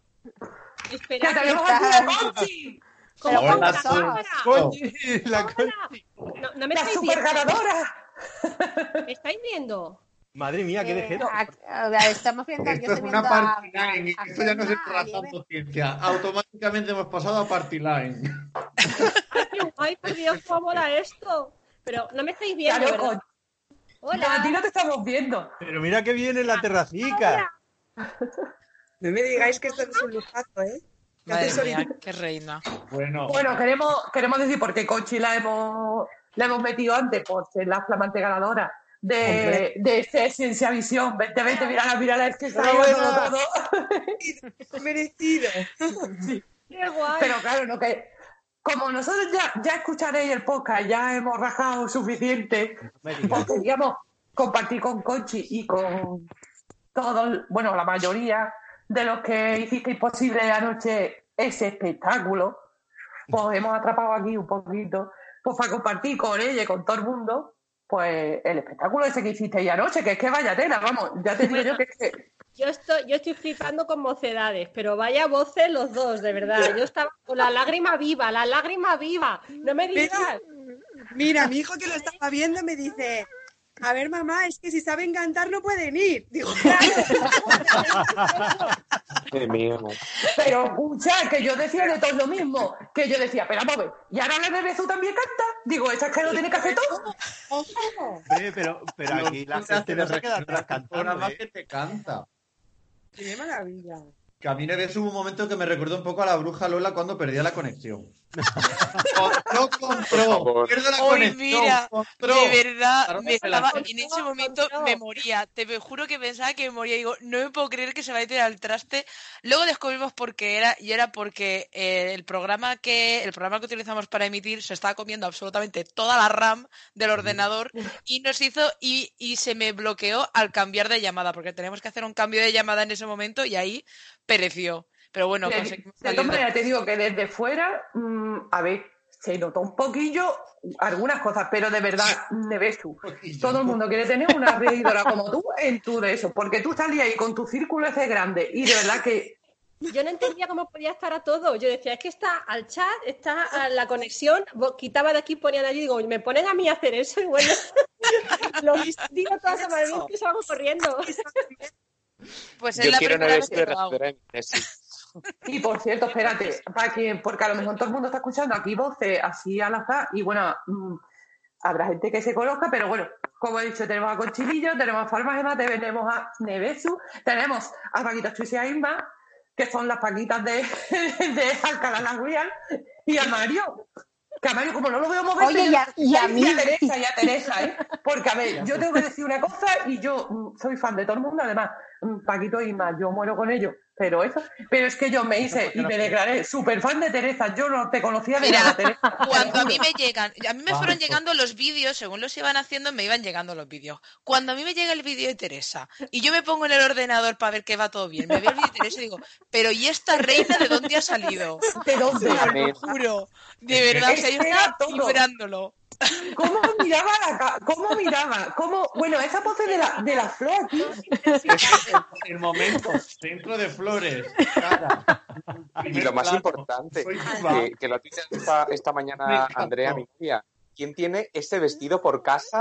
Espera, que tenemos aquí a Conchi, ¿Cómo ahora? Conchi, la Conchi. No, no me la super ganadora. ¿Me estáis viendo? Madre mía, qué Eh, vejez. a- estamos viendo, Esto es una party line. a Esto ya no es a trazando ciencia. Automáticamente hemos pasado a party line. Qué guay, por Dios, cómo mola esto. Pero no me estáis viendo, Claro, ¿verdad? No, a ti Hola. no te estamos viendo. Pero mira que viene la terracica. No me digáis que esto es un lujazo, ¿eh? Madre mía, qué reina. Bueno, Bueno, queremos, queremos decir, porque Conchi la hemos, la hemos metido antes por ser la flamante ganadora de, de este Ciencia Visión 2020. Mírala, mírala, es que está dándolo todo. merecido. Qué guay. Pero claro, no que como nosotros ya, ya escucharéis el podcast, ya hemos rajado suficiente, pues queríamos compartir con Conchi y con todos, bueno, la mayoría de los que hicisteis posible anoche ese espectáculo, pues hemos atrapado aquí un poquito, pues para compartir con ella y con todo el mundo, pues el espectáculo ese que hicisteis anoche, que es que vaya tela, vamos, ya te digo yo que es que Yo estoy, yo estoy flipando con mocedades, pero vaya voces los dos, de verdad. Yo estaba con la lágrima viva, la lágrima viva. No me digas. Mira, mi hijo que lo estaba viendo me dice, a ver mamá, es que si saben cantar no pueden ir. Digo, Qué mío. Pero escucha, que yo decía de todo lo mismo. Que yo decía, pero vamos a ver, ¿y ahora la Bebezu también canta? Digo, esa es que lo tiene que hacer todo. Hombre, pero, pero aquí la gente no se queda atrás cantando. programa ¿eh? que te canta. qué maravilla. Que a mí me ves hubo un momento que me recordó un poco a la bruja Lola cuando perdía la conexión. Compró, compró, la Hoy mira, compró. de verdad, me estaba, en ese momento me moría. Te me juro que pensaba que me moría. Digo, no me puedo creer que se va a tirar al traste. Luego descubrimos por qué era, y era porque eh, el programa que el programa que utilizamos para emitir se estaba comiendo absolutamente toda la RAM del ordenador y nos hizo y, y se me bloqueó al cambiar de llamada, porque teníamos que hacer un cambio de llamada en ese momento y ahí pereció. Pero bueno, De, conseguimos de todas de- maneras, te digo que desde fuera, mm, a ver, se notó un poquillo algunas cosas, pero de verdad, Nevesu, todo el mundo quiere tener una reidora como tú en tu de eso, porque tú salías ahí con tu círculo ese grande y de verdad que Yo no entendía cómo podía estar a todo. Yo decía, es que está al chat, está a la conexión, quitaba de aquí, ponían allí, digo, me ponen a mí a hacer eso y bueno, lo digo todas las maneras que salgo corriendo. Pues es Yo la quiero primera una vez que de lo hago. Y por cierto, espérate, para que, porque a lo mejor todo el mundo está escuchando aquí voces así al azar y bueno, mm, habrá gente que se conozca, pero bueno, como he dicho, tenemos a Conchilillo, tenemos a Farmagema, tenemos a Nevesu, tenemos a Paquitas Chuis y a Inma, que son las Paquitas de, de Alcalá la Real, y a Mario. Que a Mario, como no lo veo moverse, Oye, y a- a y mí. a Teresa, y a Teresa, ¿eh? Porque, a ver, yo tengo que decir una cosa y yo mm, soy fan de todo el mundo, además, mm, Paquito y Inma, yo muero con ellos, pero eso, pero es que yo me hice y me declaré súper fan de Teresa, yo no te conocía de Mira, nada, Teresa. Cuando a mí me llegan, a mí me fueron Vamos. llegando los vídeos, según los iban haciendo, me iban llegando los vídeos. Cuando a mí me llega el vídeo de Teresa y yo me pongo en el ordenador para ver que va todo bien, me veo el vídeo de Teresa y digo, pero ¿y esta reina de dónde ha salido? ¿De dónde? Te lo juro, de verdad, o sea, yo estaba vibrándolo. ¿Cómo miraba la ca- ¿Cómo miraba? ¿Cómo? Bueno, esa pose de la, de la flor aquí. El momento, centro de flores. cara. Y lo más importante, que, que lo tuiteado esta, mañana. Andrea, mi novia. ¿Quién tiene ese vestido por casa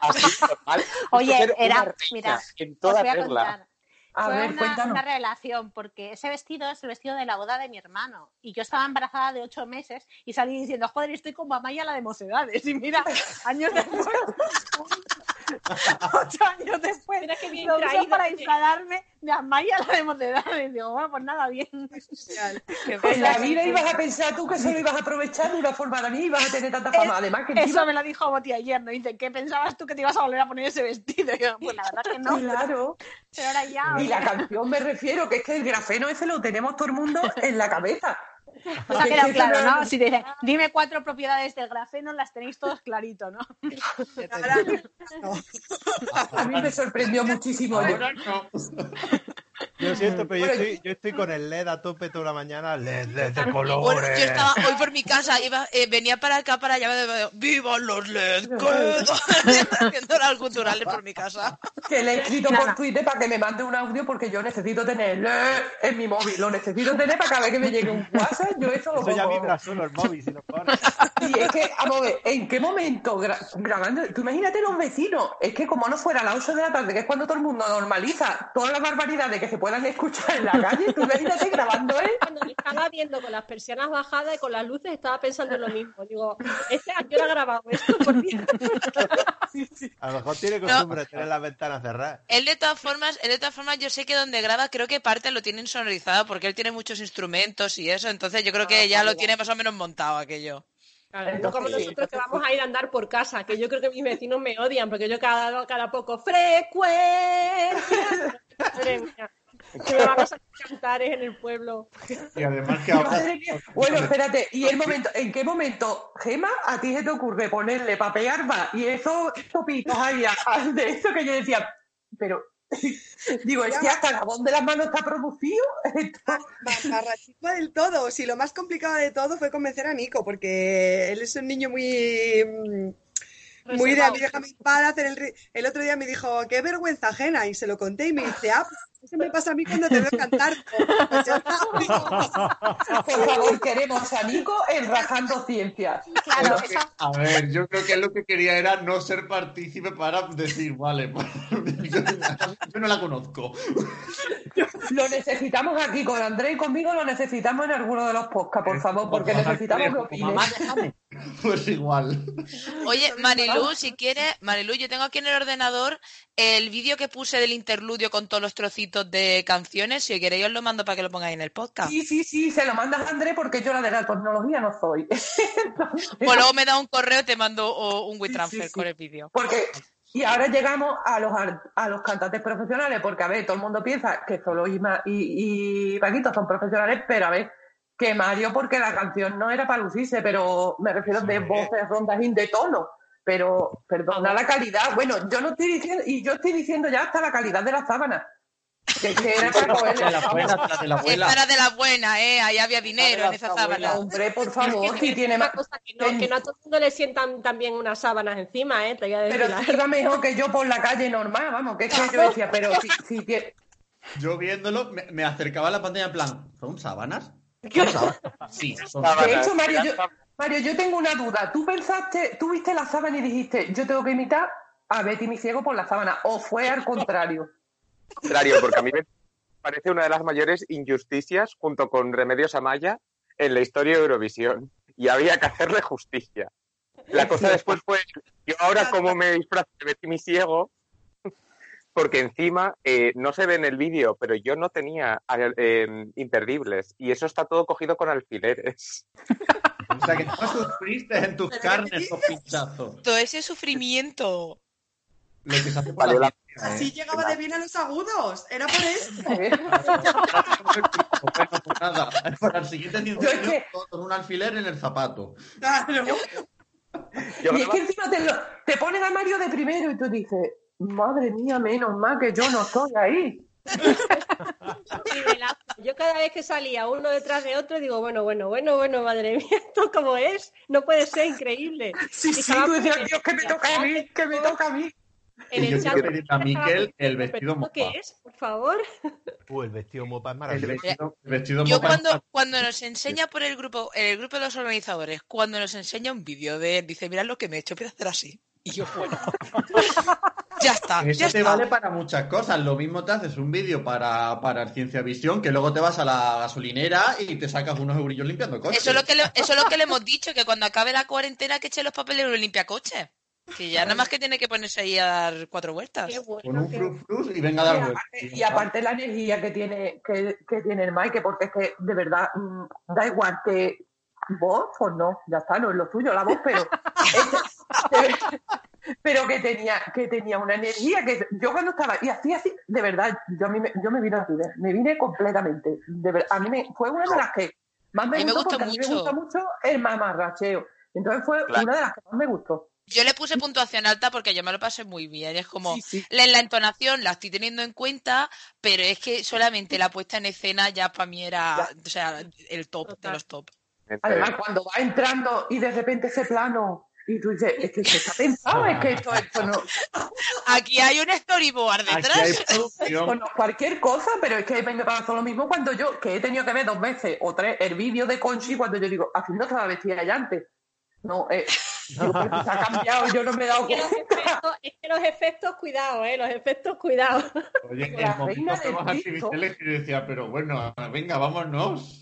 así normal? Oye, era, mira, en os toda voy a regla. contar. A Fue ver, una, cuéntanos. una relación, porque ese vestido es el vestido de la boda de mi hermano. Y yo estaba embarazada de ocho meses y salí diciendo, joder, estoy como Amaya la de mocedades. Y mira, años después, ocho años después, Mira qué bien lo uso traído, para que- instalarme de Amaya la de mocedades. Y digo, bueno, pues nada, bien. En la vida ibas a pensar tú que solo ibas a aprovechar de una forma de mí y ibas a tener tanta fama. Además que Eso me lo dijo Boti ayer, ¿no? Dice, ¿qué pensabas tú que te ibas a volver a poner ese vestido? Y yo, pues la verdad que no. Claro. Pero ahora ya. Y la canción me refiero, que es que el grafeno ese lo tenemos todo el mundo en la cabeza. Pues ha quedado claro, ¿no? Si te dicen, dime cuatro propiedades del grafeno, las tenéis todos clarito, ¿no? A mí me sorprendió muchísimo. Yo- Ahora no. Yo siento, pero yo Bueno, estoy, yo estoy con el LED a tope toda la mañana. LED, LED de Bueno, colores. yo estaba hoy por mi casa, iba, eh, venía para acá para allá, de- ¡vivan los LED! Haciendo las culturales por mi casa. que le he escrito Nada. por Twitter para que me mande un audio porque yo necesito tenerlo en mi móvil. Lo necesito tener para cada vez que me llegue un WhatsApp. Yo eso lo Eso ya pongo. vibra solo el móvil, si lo pones. Y es que, vamos a ver, ¿en qué momento gra- grabando? Tú imagínate los vecinos. Es que como no fuera a las 8 de la tarde, que es cuando todo el mundo normaliza todas las barbaridades que se puedan escuchar en la calle, tú imagínate grabando él. Cuando me estaba viendo con las persianas bajadas y con las luces, estaba pensando en lo mismo. Digo, ¿este a qué hora ha grabado esto? Por Dios. A lo mejor tiene costumbre tener las ventanas cerradas. Él de todas formas, él de todas formas, yo sé que donde graba, creo que parte lo tienen sonorizado porque él tiene muchos instrumentos y eso, entonces yo creo que ya lo tiene más o menos montado aquello. Claro, no como nosotros que vamos a ir a andar por casa, que yo creo que mis vecinos me odian, porque yo cada, cada poco, frecuencia. Que me van a sacar cantares en el pueblo. Y además que ahora. Bueno, espérate, ¿y el momento, en qué momento, Gema, a ti se te ocurre ponerle para pegar va y esos topitos ahí de eso que yo decía, pero digo, es que hasta la voz de las manos está producido. Barrachima del todo. Sí, lo más complicado de todo fue convencer a Nico, porque él es un niño muy. mm, Muy de a mí, déjame paz, hacer el, el otro día me dijo, qué vergüenza ajena, y se lo conté y me dice, ah, pues eso me pasa a mí cuando te veo cantar. Pues. Por favor, queremos a Nico en Rajando Ciencias. Claro, Creo que- a ver, yo creo que él lo que quería era no ser partícipe para decir, vale, pues, yo, yo no la conozco. Lo necesitamos aquí con André y conmigo, lo necesitamos en alguno de los podcasts, por favor, porque necesitamos que. Mamá, déjame. Pues igual. Oye, Marilu, si quieres, Marilu, yo tengo aquí en el ordenador el vídeo que puse del interludio con todos los trocitos de canciones. Si queréis, os lo mando para que lo pongáis en el podcast. Sí, sí, sí, se lo mandas a André porque yo la de la tecnología no soy. Pues luego me da un correo y te mando o, un WeTransfer con el vídeo. Porque, y ahora llegamos a los, a los cantantes profesionales, porque a ver, todo el mundo piensa que solo Isma y, y Paquito son profesionales, pero a ver, que Mario, porque la canción no era para lucirse, pero me refiero de voces, rondas y de tono. Pero, perdona la calidad. Bueno, yo no estoy diciendo, y yo estoy diciendo ya hasta la calidad de la sábana. Que, que era para De la buena, la de la abuela. Esta era de la buena, ¿eh? Ahí había dinero en esa sábana. Hombre, por Es favor, que si tiene más. cosa que no, que no a todo el mundo le sientan también unas sábanas encima, ¿eh? Te voy a decir Pero la iba mejor que yo por la calle normal, vamos, que es que yo decía, pero si, si tie- Yo viéndolo, me, me acercaba a la pantalla en plan, ¿son sábanas? Sí, son De hecho, Mario yo, Mario, yo tengo una duda. ¿Tú pensaste, tú viste la sábana y dijiste, yo tengo que imitar a Betty mi ciego por la sábana? ¿O fue al contrario? contrario, porque a mí me parece una de las mayores injusticias junto con Remedios Amaya en la historia de Eurovisión. Y había que hacerle justicia. La cosa después fue, yo ahora como me disfrazo de Betty mi ciego, porque encima eh, no se ve en el vídeo, pero yo no tenía eh, imperdibles y eso está todo cogido con alfileres. O sea, que no sufriste en tus carnes los pinchazos. Todo ese sufrimiento. Lo que se hace por Valió la la- vida, ¿eh? Así llegaba de bien a los agudos. Era por eso. Bueno, pues nada, para el siguiente que- con un alfiler en el zapato. Claro. Yo Y es que encima te, lo- te ponen a Mario de primero y tú dices, madre mía, menos mal que yo no estoy ahí. Yo cada vez que salía uno detrás de otro, digo, bueno, bueno, bueno, bueno, madre mía, esto como es, no puede ser increíble. Sí, Y sí, tú decías, Dios, que me toca a mí, que me toca a mí. En Y yo el chat. a Miquel el vestido mopa. ¿Qué es? Por favor. Uh, el vestido mopa es El maravilloso. vestido, el vestido Yo mopa cuando, cuando nos enseña por el grupo, el grupo de los organizadores, cuando nos enseña un vídeo de él, dice, mira lo que me he hecho, empieza a hacer así. Y yo, bueno, ya está, Eso ya te está. vale para muchas cosas. Lo mismo te haces un vídeo para, para Ciencia Visión, que luego te vas a la gasolinera y te sacas unos eurillos limpiando coches. Eso es lo que le, eso es lo que le hemos dicho, que cuando acabe la cuarentena que eche los papeles en un limpiacoche. Que ya nada más que tiene que ponerse ahí a dar cuatro vueltas. Con un frus frus y venga a dar Y vueltas. aparte, y aparte la energía que tiene que, que tiene el Mike, porque es que de verdad mm, da igual que voz o no, ya está, no es lo tuyo la voz, pero pero que tenía que tenía una energía que yo cuando estaba y así así de verdad yo a mí me, yo me vine a vivir, me vine completamente, de a mí me, fue una de las que más me, A mí me gustó gusta porque a mí me mucho. gusta mucho el mamarracheo, entonces fue Claro. una de las que más me gustó. Yo le puse puntuación alta porque yo me lo pasé muy bien. Es como, la, la entonación la estoy teniendo en cuenta, pero es que solamente la puesta en escena ya para mí era, o sea, el top de los top. Además, cuando va entrando y de repente ese plano y tú dices, es que esto está pensado, es que esto, esto no. Aquí hay un storyboard detrás. Bueno, cualquier cosa, pero es que me pasó lo mismo cuando yo, que he tenido que ver dos veces o tres el vídeo de Conchi cuando yo digo, así no estaba vestida ya antes. No, eh, que se ha cambiado, yo no me he dado Es que los cuenta. efectos, es que los efectos, cuidado, eh, los efectos, cuidado. Oye, en La el momento reina fuegos del disco. artificiales que yo decía, pero bueno, venga, vámonos.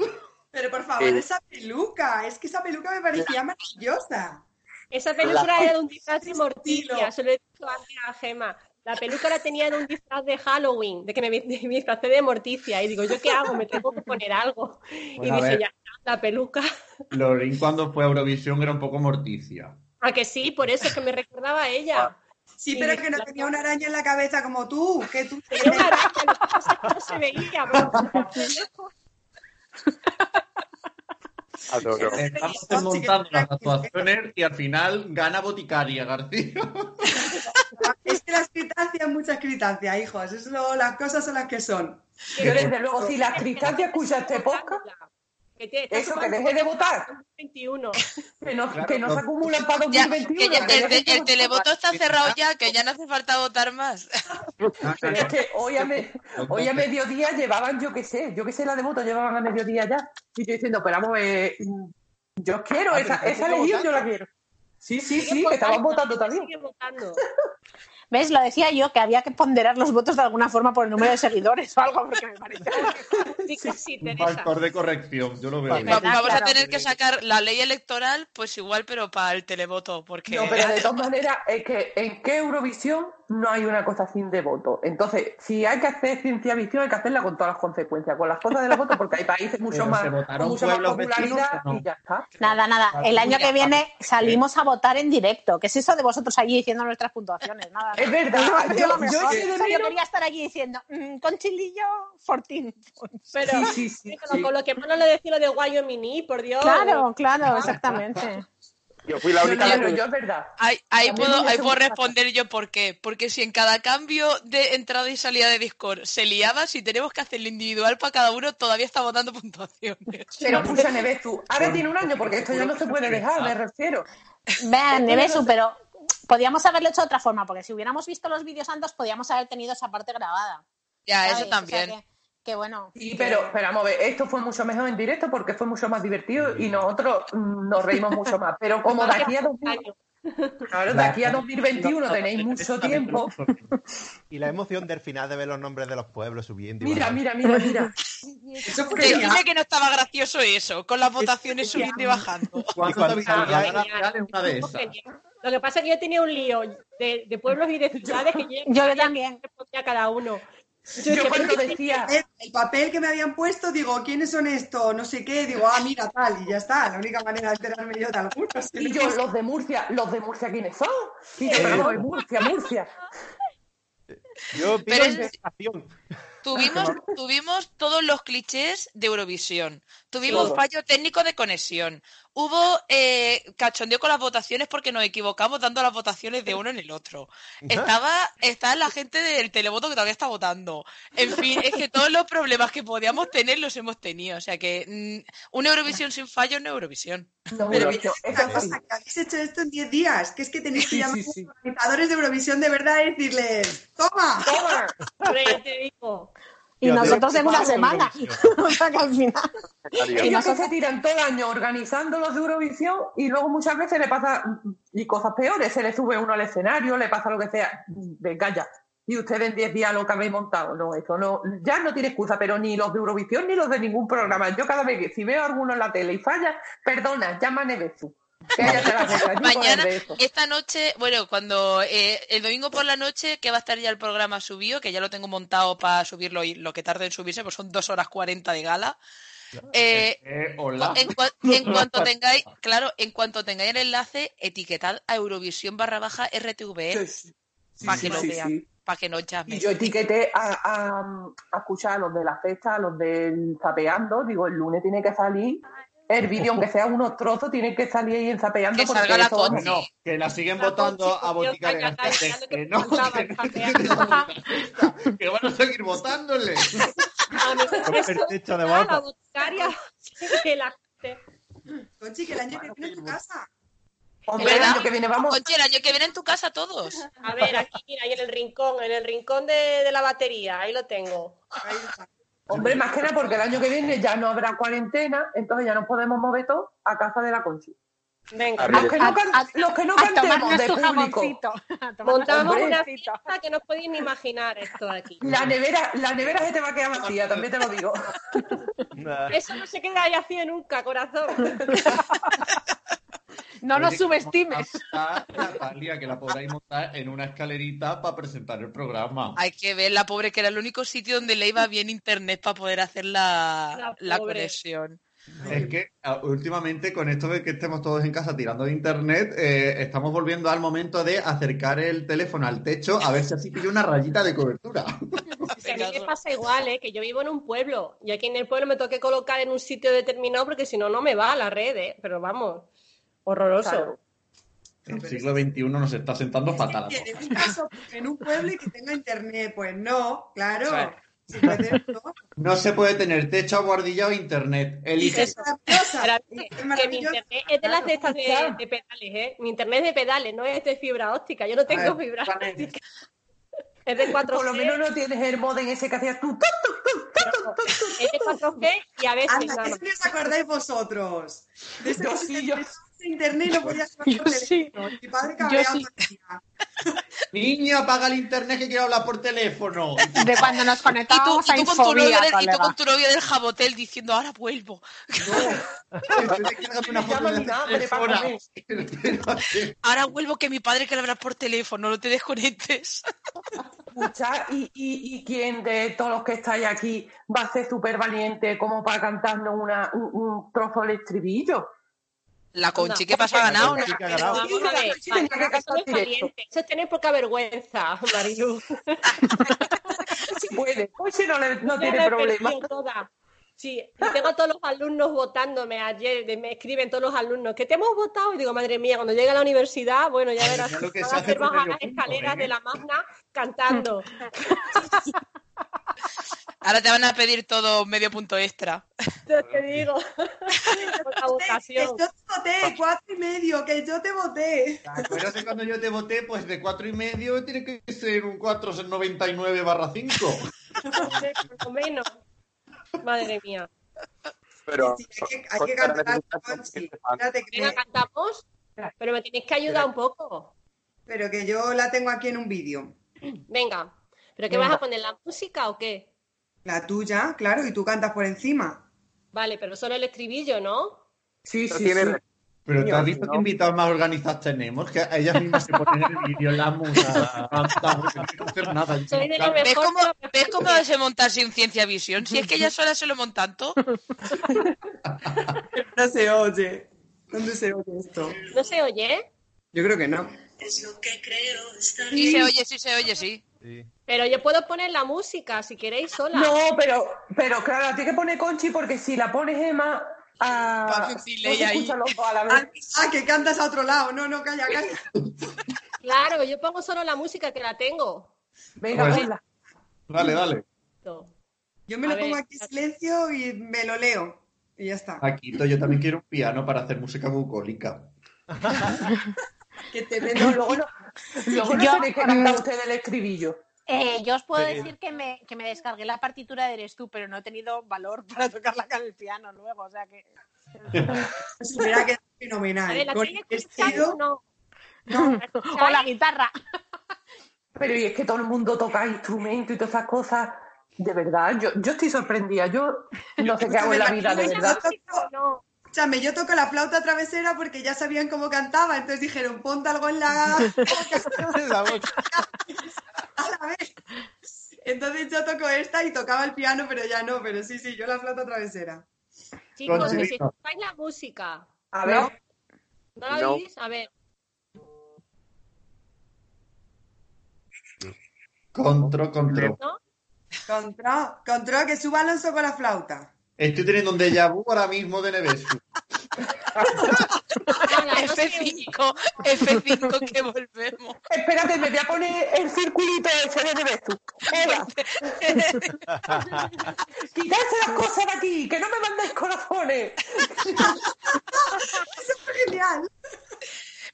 Pero por favor, Eh. esa peluca, es que esa peluca me parecía maravillosa. Esa peluca era de un disfraz de Morticia, se lo he dicho antes a Gema. La peluca la tenía en un disfraz de Halloween, de que me, me disfracé de Morticia. Y digo, ¿yo qué hago? Me tengo que poner algo. y Bueno, a dije, ver. ya, la peluca. Lorín cuando fue a Eurovisión era un poco morticia. A que sí, por eso es que me recordaba a ella. Sí, Y pero me- que no tenía una araña en la cabeza como tú, que tú Tenía una araña, es no se veía. Adoro. Estamos desmontando las actuaciones y al final gana Boticaria García. Es que la critancia es mucha critancia, hijos. Eso lo- las cosas son las que son. Yo desde luego, si la Cristancia escucha este podcast, Que te- está eso, que deje de votar. 21. Que no, Claro, que no no- se acumulan para Ya, 2021. que ya- que el, ya televoto está cerrado ya, que ya no hace falta votar más. Pero es que hoy a, me- hoy a mediodía llevaban, yo qué sé, yo qué sé, la de voto llevaban a mediodía ya. Y yo diciendo, pero vamos, eh, yo quiero, Ah, esa, esa yo la quiero. Sí, sí, sí, que estaban votando, votando también. sigue votando. ¿Ves? Lo decía yo, que había que ponderar los votos de alguna forma por el número de seguidores o algo, porque me parece. Sí, que sí, Un factor de corrección, yo lo veo. Vamos a tener que sacar la ley electoral, pues igual, pero para el televoto, porque No, pero de todas maneras, es que en qué Eurovisión no hay una cosa sin de voto. Entonces, si hay que hacer ciencia visión, hay que hacerla con todas las consecuencias, con las cosas de los votos, porque hay países mucho más, con mucha más popularidad y ya está. Nada, nada. El año que viene ¿Eh? salimos a votar en directo. ¿Qué es eso de vosotros allí diciendo nuestras puntuaciones? Nada. Es verdad, yo- quería estar allí diciendo, mm, con chilillo, fortín. Pero Sí, sí, sí, con, sí. con lo que más no le decía lo de Wyoming, por Dios. Claro, claro, exactamente. Yo fui la única no, que- yo es verdad. Ahí, puedo, ahí puedo responder yo por qué. Porque si en cada cambio de entrada y salida de Discord se liaba, si tenemos que hacerlo individual para cada uno, todavía está votando puntuaciones. Pero escucha, Neves, tú, ahora tiene un año, porque esto ya no se puede dejar, me refiero. Vean, Nevesu, pero podíamos haberlo hecho de otra forma, porque si hubiéramos visto los vídeos antes, podíamos haber tenido esa parte grabada. Ya, ¿sabes? eso O sea también. que, que bueno. Sí, que- pero, pero vamos a ver, esto fue mucho mejor en directo porque fue mucho más divertido y nosotros mm, nos reímos mucho más. Pero como de aquí a, 2000 claro, de aquí a 2021 tenéis mucho tiempo. Y la emoción del final de ver los nombres de los pueblos subiendo. y Mira, bajando. mira, mira, mira. Eso fue Que genial. dime que no estaba gracioso eso, con las votaciones subiendo y bajando. ¿Cuánto cuando te una de esas? Lo que pasa es que yo tenía un lío de, de pueblos y de ciudades que yo, Yo también. a cada uno. Yo cuando decía, El, el papel que me habían puesto, digo, ¿quiénes son estos? No sé qué, digo, ah, mira, tal, y ya está. La única manera de enterarme yo de algunos. y yo, los de Murcia, ¿los de Murcia quiénes son? Y yo, pero vamos, Murcia, Murcia. Yo pido Pero es- investigación. Tuvimos, tuvimos todos los clichés de Eurovisión. Tuvimos fallo técnico de conexión. Hubo eh, cachondeo con las votaciones porque nos equivocamos dando las votaciones de uno en el otro. Estaba, estaba la gente del televoto que todavía está votando. En fin, es que todos los problemas que podíamos tener los hemos tenido. O sea que mm, una Eurovisión sin fallo no es Eurovisión. Pero mira, una cosa, que habéis hecho esto en 10 días, que es que tenéis que llamar a los organizadores de Eurovisión de verdad y decirles, ¡toma! ¡Toma! Hombre, ya te digo. Y nosotros en una semana. o sea que al final. Ellos que se tiran todo el año organizando los de Eurovisión y luego muchas veces le pasa, y cosas peores, se le sube uno al escenario, le pasa lo que sea, venga ya. Y ustedes en 10 días lo que habéis montado, no, eso no, ya no tiene excusa, pero ni los de Eurovisión ni los de ningún programa. Yo cada vez que si veo alguno en la tele y falla, perdona, llama a Nevesu. Que Mañana, esta noche, bueno, cuando eh, el domingo por la noche, que va a estar ya el programa subido, que ya lo tengo montado para subirlo y lo que tarde en subirse, pues son dos horas 40 de gala. Eh, Eh, hola. en, cua- en cuanto tengáis, claro, en cuanto tengáis el enlace, etiquetad a Eurovisión barra baja RTV para que sí, lo sí, vean, sí. para que nos llamen. Y yo etiqueté a, a, a escuchar a los de la fecha, a los del zapeando. Digo, el lunes tiene que salir el vídeo, aunque sea unos trozos, tiene que salir ahí en zapeando. Que porque salga la Conchi. vamos. No, que la siguen votando a Botica de Gasteiz, que no, que van a seguir votándole. A la voto. boticaria. que la Conchi, que el año que viene en tu casa. Hombre, el año que viene vamos. Oye, el año que viene en tu casa todos. A ver, aquí, mira, ahí en el rincón, en el rincón de, de la batería, ahí lo tengo. Hombre, más que nada porque el año que viene ya no habrá cuarentena, entonces ya nos podemos mover todos a casa de la Conchi. Venga, Los que no, can- los que no a cantemos de público. montamos Hombre. una fiesta que no os podéis ni imaginar esto de aquí. La nevera, la nevera se te va a quedar vacía, también te lo digo. Eso no se queda ahí así nunca, corazón. No nos subestimes. ¿cómo está Natalia, que la podráis montar en una escalerita para presentar el programa. Hay que ver la pobre que era el único sitio donde le iba bien internet para poder hacer la, La conexión. Es que ah, últimamente con esto de que estemos todos en casa tirando de internet, eh, estamos volviendo al momento de acercar el teléfono al techo a ver si así pillo una rayita de cobertura. Si a mí me pasa igual, ¿eh? que yo vivo en un pueblo y aquí en el pueblo me tengo que colocar en un sitio determinado porque si no, no me va la red, ¿eh? pero vamos, horroroso. Claro. El siglo XXI nos está sentando fatal. En un caso, en un pueblo y que tenga internet, pues no, claro. No. Se puede tener techo aguardillado e internet. Elige. es maravillosa. Que mi internet es de las de estas de, de pedales, ¿eh? Mi internet es de pedales, no es de fibra óptica. Yo no tengo fibra óptica. Es de 4G. Por lo menos no tienes el modem ese que hacías tú. Es de 4G y a veces Anda, ¿qué os acordáis vosotros? De ese Que se internet y no por Yo sí. Mi padre cabreado sí. Niño, apaga el internet que quiero hablar por teléfono. De cuando nos Y tú, conectábamos y a tú con tu del, y tú con tu novio del Jabotel diciendo, ahora vuelvo. De. Espérate. Ahora vuelvo que mi padre quiere hablar por teléfono, no te desconectes. Escucha, ¿y, y, y quién de todos los que estáis aquí va a ser súper valiente como para cantarnos una, un, un trozo del estribillo? La Conchi, ¿qué pasa? ¿Ha ganado? Conchi que ha Pero ganado. vamos a ver, Sí, tenía que eso tener poca vergüenza, Marilu. Si puede, pues si no, le- no tiene problema. toda. Sí, tengo a todos los alumnos votándome ayer, de- me escriben todos los alumnos que te hemos votado y digo, madre mía, cuando llegue a la universidad, bueno, ya verás, van a hacer bajar las escaleras ¿eh? de la magna cantando. Ahora te van a pedir todo medio punto extra. Te, te digo, la Que votación. yo te voté, cuatro y medio, que yo te voté. ¿Te acuerdas de cuando yo te voté? Pues de cuatro y medio tiene que ser un 499 barra 5. Por lo menos. Madre mía. Pero Sí, hay que, hay que Concha, cantar, Conchi. que me- cantamos, pero me tenéis que ayudar un poco. pero que yo la tengo aquí en un vídeo. Venga, ¿pero qué Venga. vas a poner, la música o qué? La tuya, claro, y tú cantas por encima. Vale, pero solo el estribillo, ¿no? Sí, Pero sí, tiene- sí. Pero ¿te has visto ¿no? qué invitados más organizados tenemos? Que ellas mismas se ponen en el vídeo, la música, cantan, no que hacer nada. Soy de lo ¿Ves mejor cómo, lo ¿Ves cómo que- se montar sin ciencia visión? Si es que ellas solas se lo montan todo. No se oye. ¿Dónde se oye esto? ¿No se oye? Yo creo que no. Sí se oye, sí se oye, sí. Pero yo puedo poner la música si queréis sola. No, pero, pero claro, tiene que poner Conchi porque si la pones Emma. ah. Ah, que cantas a otro lado. No, no, calla, calla. Claro, yo pongo solo la música que la tengo. Venga, Pues- ponla. Dale, dale. Yo me A lo ver, pongo aquí en silencio y me lo leo. Y ya está. Paquito, yo también quiero un piano para hacer música bucólica. Que te No, luego no, luego no Yo- tenéis que cantar ustedes el estribillo. Eh, yo os puedo decir que me, que me descargué la partitura de Eres tú, pero no he tenido valor para tocarla con el piano luego, o sea que... Se hubiera quedado fenomenal. ver, ¿la Con el vestido, no? o la guitarra. Pero y es que todo el mundo toca instrumentos y todas esas cosas. De verdad, yo, yo estoy sorprendida. Yo no sé qué hago en la vida, de verdad. No. Escúchame, yo toco la flauta travesera porque ya sabían cómo cantaba, entonces dijeron, ponte algo en la... La boca. a la vez. Entonces yo toco esta y tocaba el piano, pero ya no, pero sí, sí, yo la flauta travesera. Chicos, que si escucháis la música. A ver, ¿No la No. oís? A ver. Contro, contro. ¿No? Contra, contra, que suba Alonso con la flauta. Estoy teniendo un déjà vu ahora mismo de Nevesu. Ala, no sé- F5, F5 que volvemos. espérate, me voy a poner el circulito ese de Nevestu. Hola. Quitarse las cosas de aquí, que no me mandéis corazones. Eso fue genial.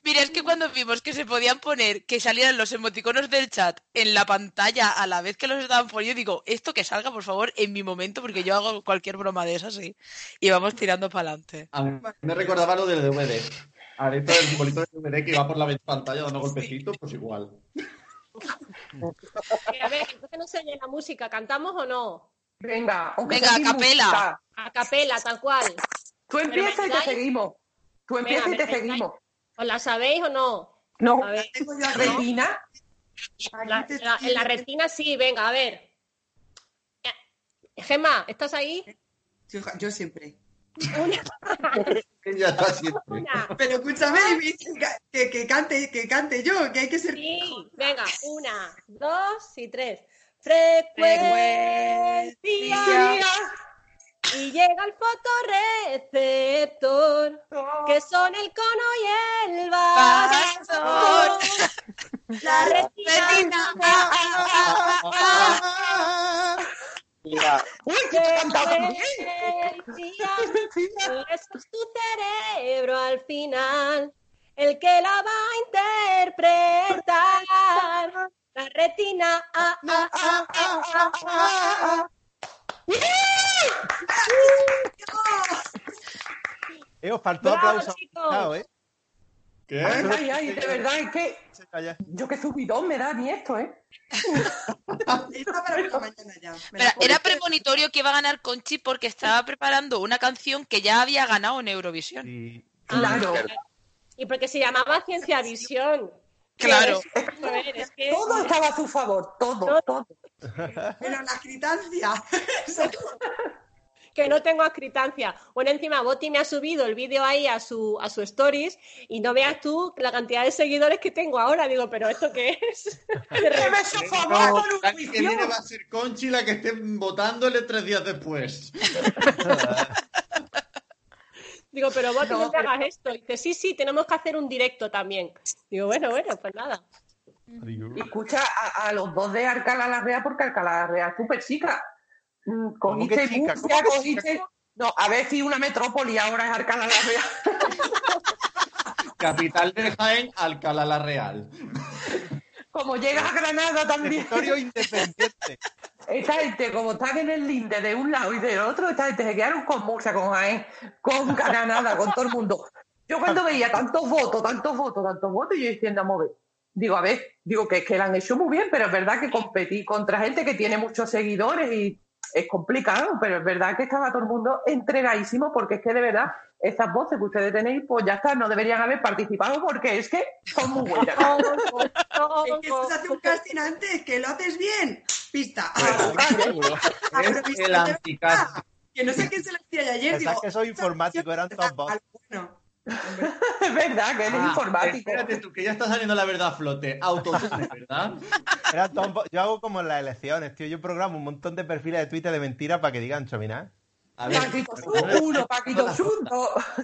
Mira, es que cuando vimos que se podían poner, que salieran los emoticonos del chat en la pantalla a la vez que los estaban poniendo, digo, esto que salga, por favor, en mi momento, porque yo hago cualquier broma de esas, sí. Y vamos tirando para adelante. Me recordaba lo del DVD. Ahorita el simbolito del DVD que va por la pantalla dando golpecitos, pues igual. Eh, A ver, entonces no se oye la música. ¿Cantamos o no? Venga, Venga, a capela. música. A capela, tal cual. Tú empieza y te seguimos. Tú Venga, empieza y ¿me te seguimos. ¿Os la sabéis o no? No, A ver, Tengo yo aquí. Regina, la- la- en la retina sí, venga, a ver. Gemma, ¿estás ahí? Yo, yo siempre. Ella está siempre. Una. Pero escúchame, que, que, cante, que cante yo, que hay que ser... Sí, venga, una, dos y tres. Frecuencia. Y llega el fotorreceptor, que son el cono y el bastón. La retina. Mira, uy, que. Eso es tu cerebro al final, el que la va a interpretar. La retina. ah, ah, ah, ah, ah, ah. Eh, os faltó Bravo, aplauso. chicos. Claro, ¿eh? ¿Qué? Ay, ay, ay, de verdad es que yo que subidón me da ni esto, ¿eh? Para la mañana ya. Era premonitorio que iba a ganar Conchi porque estaba preparando una canción que ya había ganado en Eurovisión. Sí. Claro. Y porque se llamaba Ciencia Visión. Claro. Es que. Todo estaba a su favor, todo, todo. Pero la gritancia. que no tengo acritancia. Bueno, encima Boti me ha subido el vídeo ahí a su, a su stories y no veas tú la cantidad de seguidores que tengo ahora. Digo, ¿pero esto qué es? ¡Que me sofocó No, con la que viene va a ser Conchi la que esté votándole tres días después. Digo, pero Boti, no, No, te pero- hagas esto. Y dice, sí, sí, tenemos que hacer un directo también. Digo, bueno, bueno, pues nada. Y escucha a, a los dos de Alcalá la Real, porque Alcalá la Real es súper chica. Mm, ¿Cómo que Cogiste chica? Murcia, ¿Cómo que cogiste... No, a ver si una metrópoli ahora es Alcalá la Real. Capital de Jaén, Alcalá la Real. Como llegas a Granada también. Territorio independiente. Esta gente, como están en el linde de un lado y del otro, esta gente se quedaron con Murcia, con Jaén, con Granada, con todo el mundo. Yo cuando veía tantos votos, tantos votos, tantos votos, yo diciendo, a ver. Digo, a ver, digo que es que la han hecho muy bien, pero es verdad que competir contra gente que tiene muchos seguidores y es complicado, pero es verdad que estaba todo el mundo entregadísimo porque es que de verdad esas voces que ustedes tenéis, pues ya está, no deberían haber participado porque es que son muy buenas. Es que se hace un casting antes, que lo haces bien. Pista. Ah, A Es el de anticast. verdad. Que no sé quién se lo decía yo ayer. Digo, que soy informático, eran todos bots. bueno, Es verdad que él es Ah, informático. Espérate tú, que ya está saliendo la verdad a flote. Autotune, ¿verdad? Era Yo hago como en las elecciones, tío. Yo programo un montón de perfiles de Twitter de mentiras para que digan chominar. A ver, Paquito Sun, uno, Paquito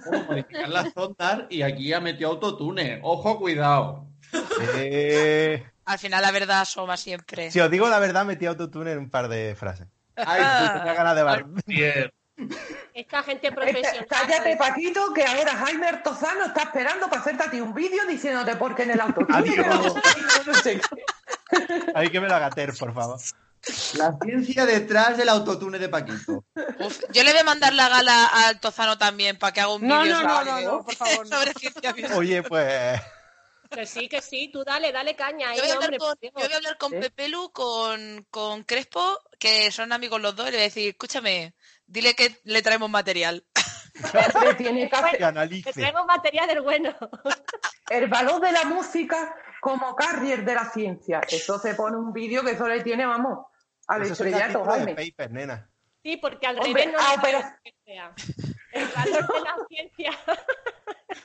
cómo modificar las ondas y aquí ha metido autotune. Ojo, cuidado. Eh, Al final la verdad asoma siempre. Si os digo la verdad, metí autotune en un par de frases. Ay, Tenía ganas de bar- Esta gente profesional. cállate, Paquito, que ahora Jaime Artozano está esperando para hacerte a ti un vídeo diciéndote por qué en el qué. Hay que me lo agater, por favor. La ciencia detrás del autotune de Paquito. Uf, yo le voy a mandar la gala al Tozano también para que haga un No, vídeo no, no, sobre- no, no, por favor, no. sobre ciencia. Oye, pues. Que sí, que sí, tú dale, dale caña. ahí, Yo voy a hablar hombre, con, por Dios. yo voy a hablar con ¿Eh? Pepelu, con, con Crespo, que son amigos los dos, y le voy a decir, escúchame, dile que le traemos material. Hombre, tiene que hacer Que analice. Que traemos material del bueno. el valor de la música como carrier de la ciencia. Eso se pone un vídeo que eso le tiene, vamos, al estrellato, Jaime. paper, nena. Sí, porque al Hombre, revés no ah, le pero- que sea. El valor de la ciencia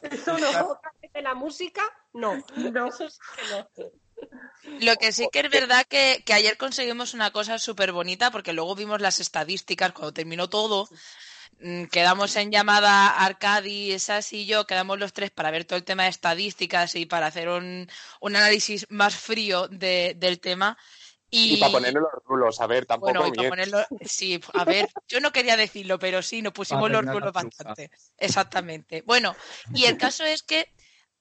Eso no. de la música, no. No. Eso sí que no. Lo que sí que es verdad que, que ayer conseguimos una cosa súper bonita, porque luego vimos las estadísticas cuando terminó todo. mm, Quedamos en llamada Arcadi, Esas y yo, quedamos los tres para ver todo el tema de estadísticas y para hacer un, un análisis más frío de- del tema. Y, Y para ponerle los rulos, a ver, tampoco bueno, y para ponerlo, sí, a ver, yo no quería decirlo, pero sí, nos pusimos los rulos bastante. Exactamente. Bueno, y el caso es que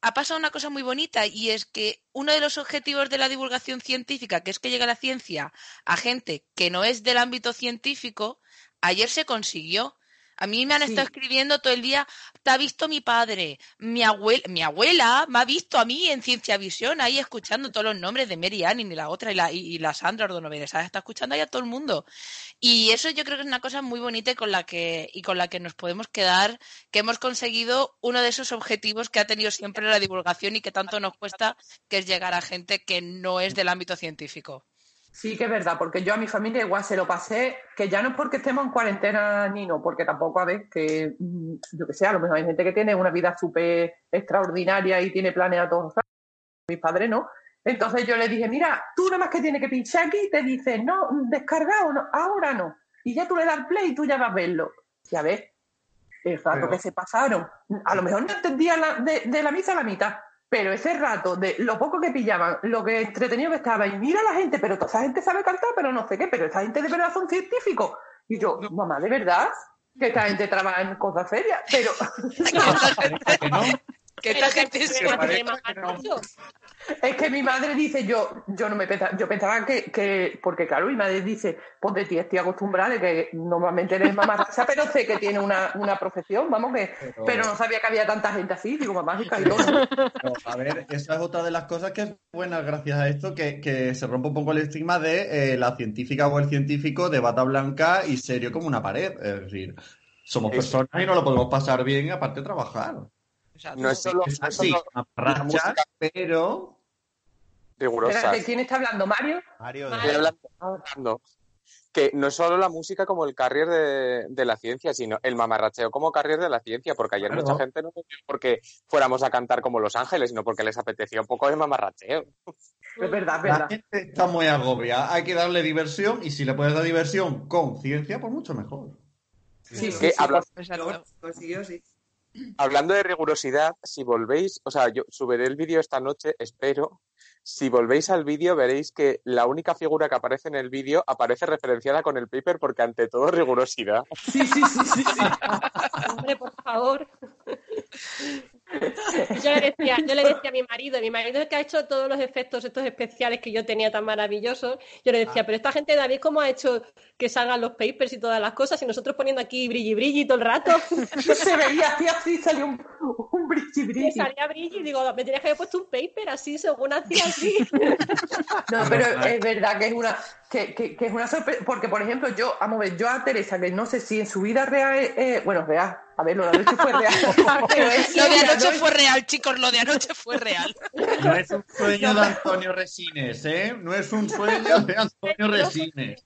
ha pasado una cosa muy bonita y es que uno de los objetivos de la divulgación científica, que es que llegue la ciencia a gente que no es del ámbito científico, ayer se consiguió. A mí me han Sí. estado escribiendo todo el día, te ha visto mi padre, mi abuela, mi abuela me ha visto a mí en Ciencia Visión, ahí escuchando todos los nombres de Mary Ann y la otra y la, y, y la Sandra Ordonovere, ¿sabes? Está escuchando ahí a todo el mundo. Y eso yo creo que es una cosa muy bonita y con la que, y con la que nos podemos quedar, que hemos conseguido uno de esos objetivos que ha tenido siempre la divulgación y que tanto nos cuesta, que es llegar a gente que no es del ámbito científico. Sí que es verdad, porque yo a mi familia igual se lo pasé, que ya no es porque estemos en cuarentena ni no, porque tampoco a ver que, mm, yo que sé, a lo mejor hay gente que tiene una vida súper extraordinaria y tiene planes todos los años. Mis padres no. Entonces yo le dije, mira, tú nada más que tienes que pinchar aquí y te dice, no, descargado, no, ahora no. Y ya tú le das play y tú ya vas a verlo. Y a ver, el rato Pero- que se pasaron. A lo mejor no entendía la- de, de la misa a la mitad, pero ese rato de lo poco que pillaban, lo que entretenido que estaba, y mira la gente, pero toda esa gente sabe cantar, pero no sé qué, pero esta gente de verdad son científicos. Y yo, mamá, ¿de verdad? Que esta gente trabaja en cosas serias, pero no, Que esta que- gente no. macho. es que mi madre dice, yo, yo no me pensaba, yo pensaba que, que, porque claro, mi madre dice, pues de ti estoy acostumbrada de que normalmente eres mamarracha, pero sé que tiene una, una profesión, vamos que, Pero- pero no sabía que había tanta gente así, digo, mamá, y todo. Pero, a ver, esa es otra de las cosas que es buena gracias a esto, que, que se rompe un poco el estigma de eh, la científica o el científico de bata blanca y serio como una pared. Es decir, somos personas y no lo podemos pasar bien aparte de trabajar. No es solo, Es no solo música pero rigurosa. Espérate, ¿quién está hablando, Mario? Mario. Estoy hablando- hablando que no es solo la música como el carrier de, de la ciencia, sino el mamarracheo como carrier de la ciencia, porque ayer Claro. mucha gente no porque fuéramos a cantar como Los Ángeles, sino porque les apetecía un poco de mamarracheo. Es verdad, es la verdad. gente está muy agobiada. Hay que darle diversión y si le puedes dar diversión con ciencia, pues mucho mejor. Sí, sí, Que sí, habla-. Consiguió, sí. Hablando de rigurosidad, si volvéis, o sea, yo subiré el vídeo esta noche, espero. Si volvéis al vídeo, veréis que la única figura que aparece en el vídeo aparece referenciada con el paper porque ante todo rigurosidad. Sí, sí, sí, sí, sí. Hombre, por favor. Yo le, decía, yo le decía a mi marido, mi marido es el que ha hecho todos los efectos estos especiales que yo tenía tan maravillosos, yo le decía, pero esta gente David, ¿cómo ha hecho que salgan los papers y todas las cosas? Y nosotros poniendo aquí brilli brilli todo el rato. Se veía así, así salió un, un brilli brilli. salía brilli y digo, me tenías que haber puesto un paper así, según hacía así. No, pero es verdad que es una que, que- que es una sorpresa, porque por ejemplo yo, vamos a ver, yo a Teresa, que no sé si en su vida real, eh, bueno, real, a ver, lo de anoche fue real, Lo de anoche ¿no? fue real, chicos, lo de anoche fue real. No es un sueño de Antonio Resines, ¿eh? No es un sueño de Antonio Resines.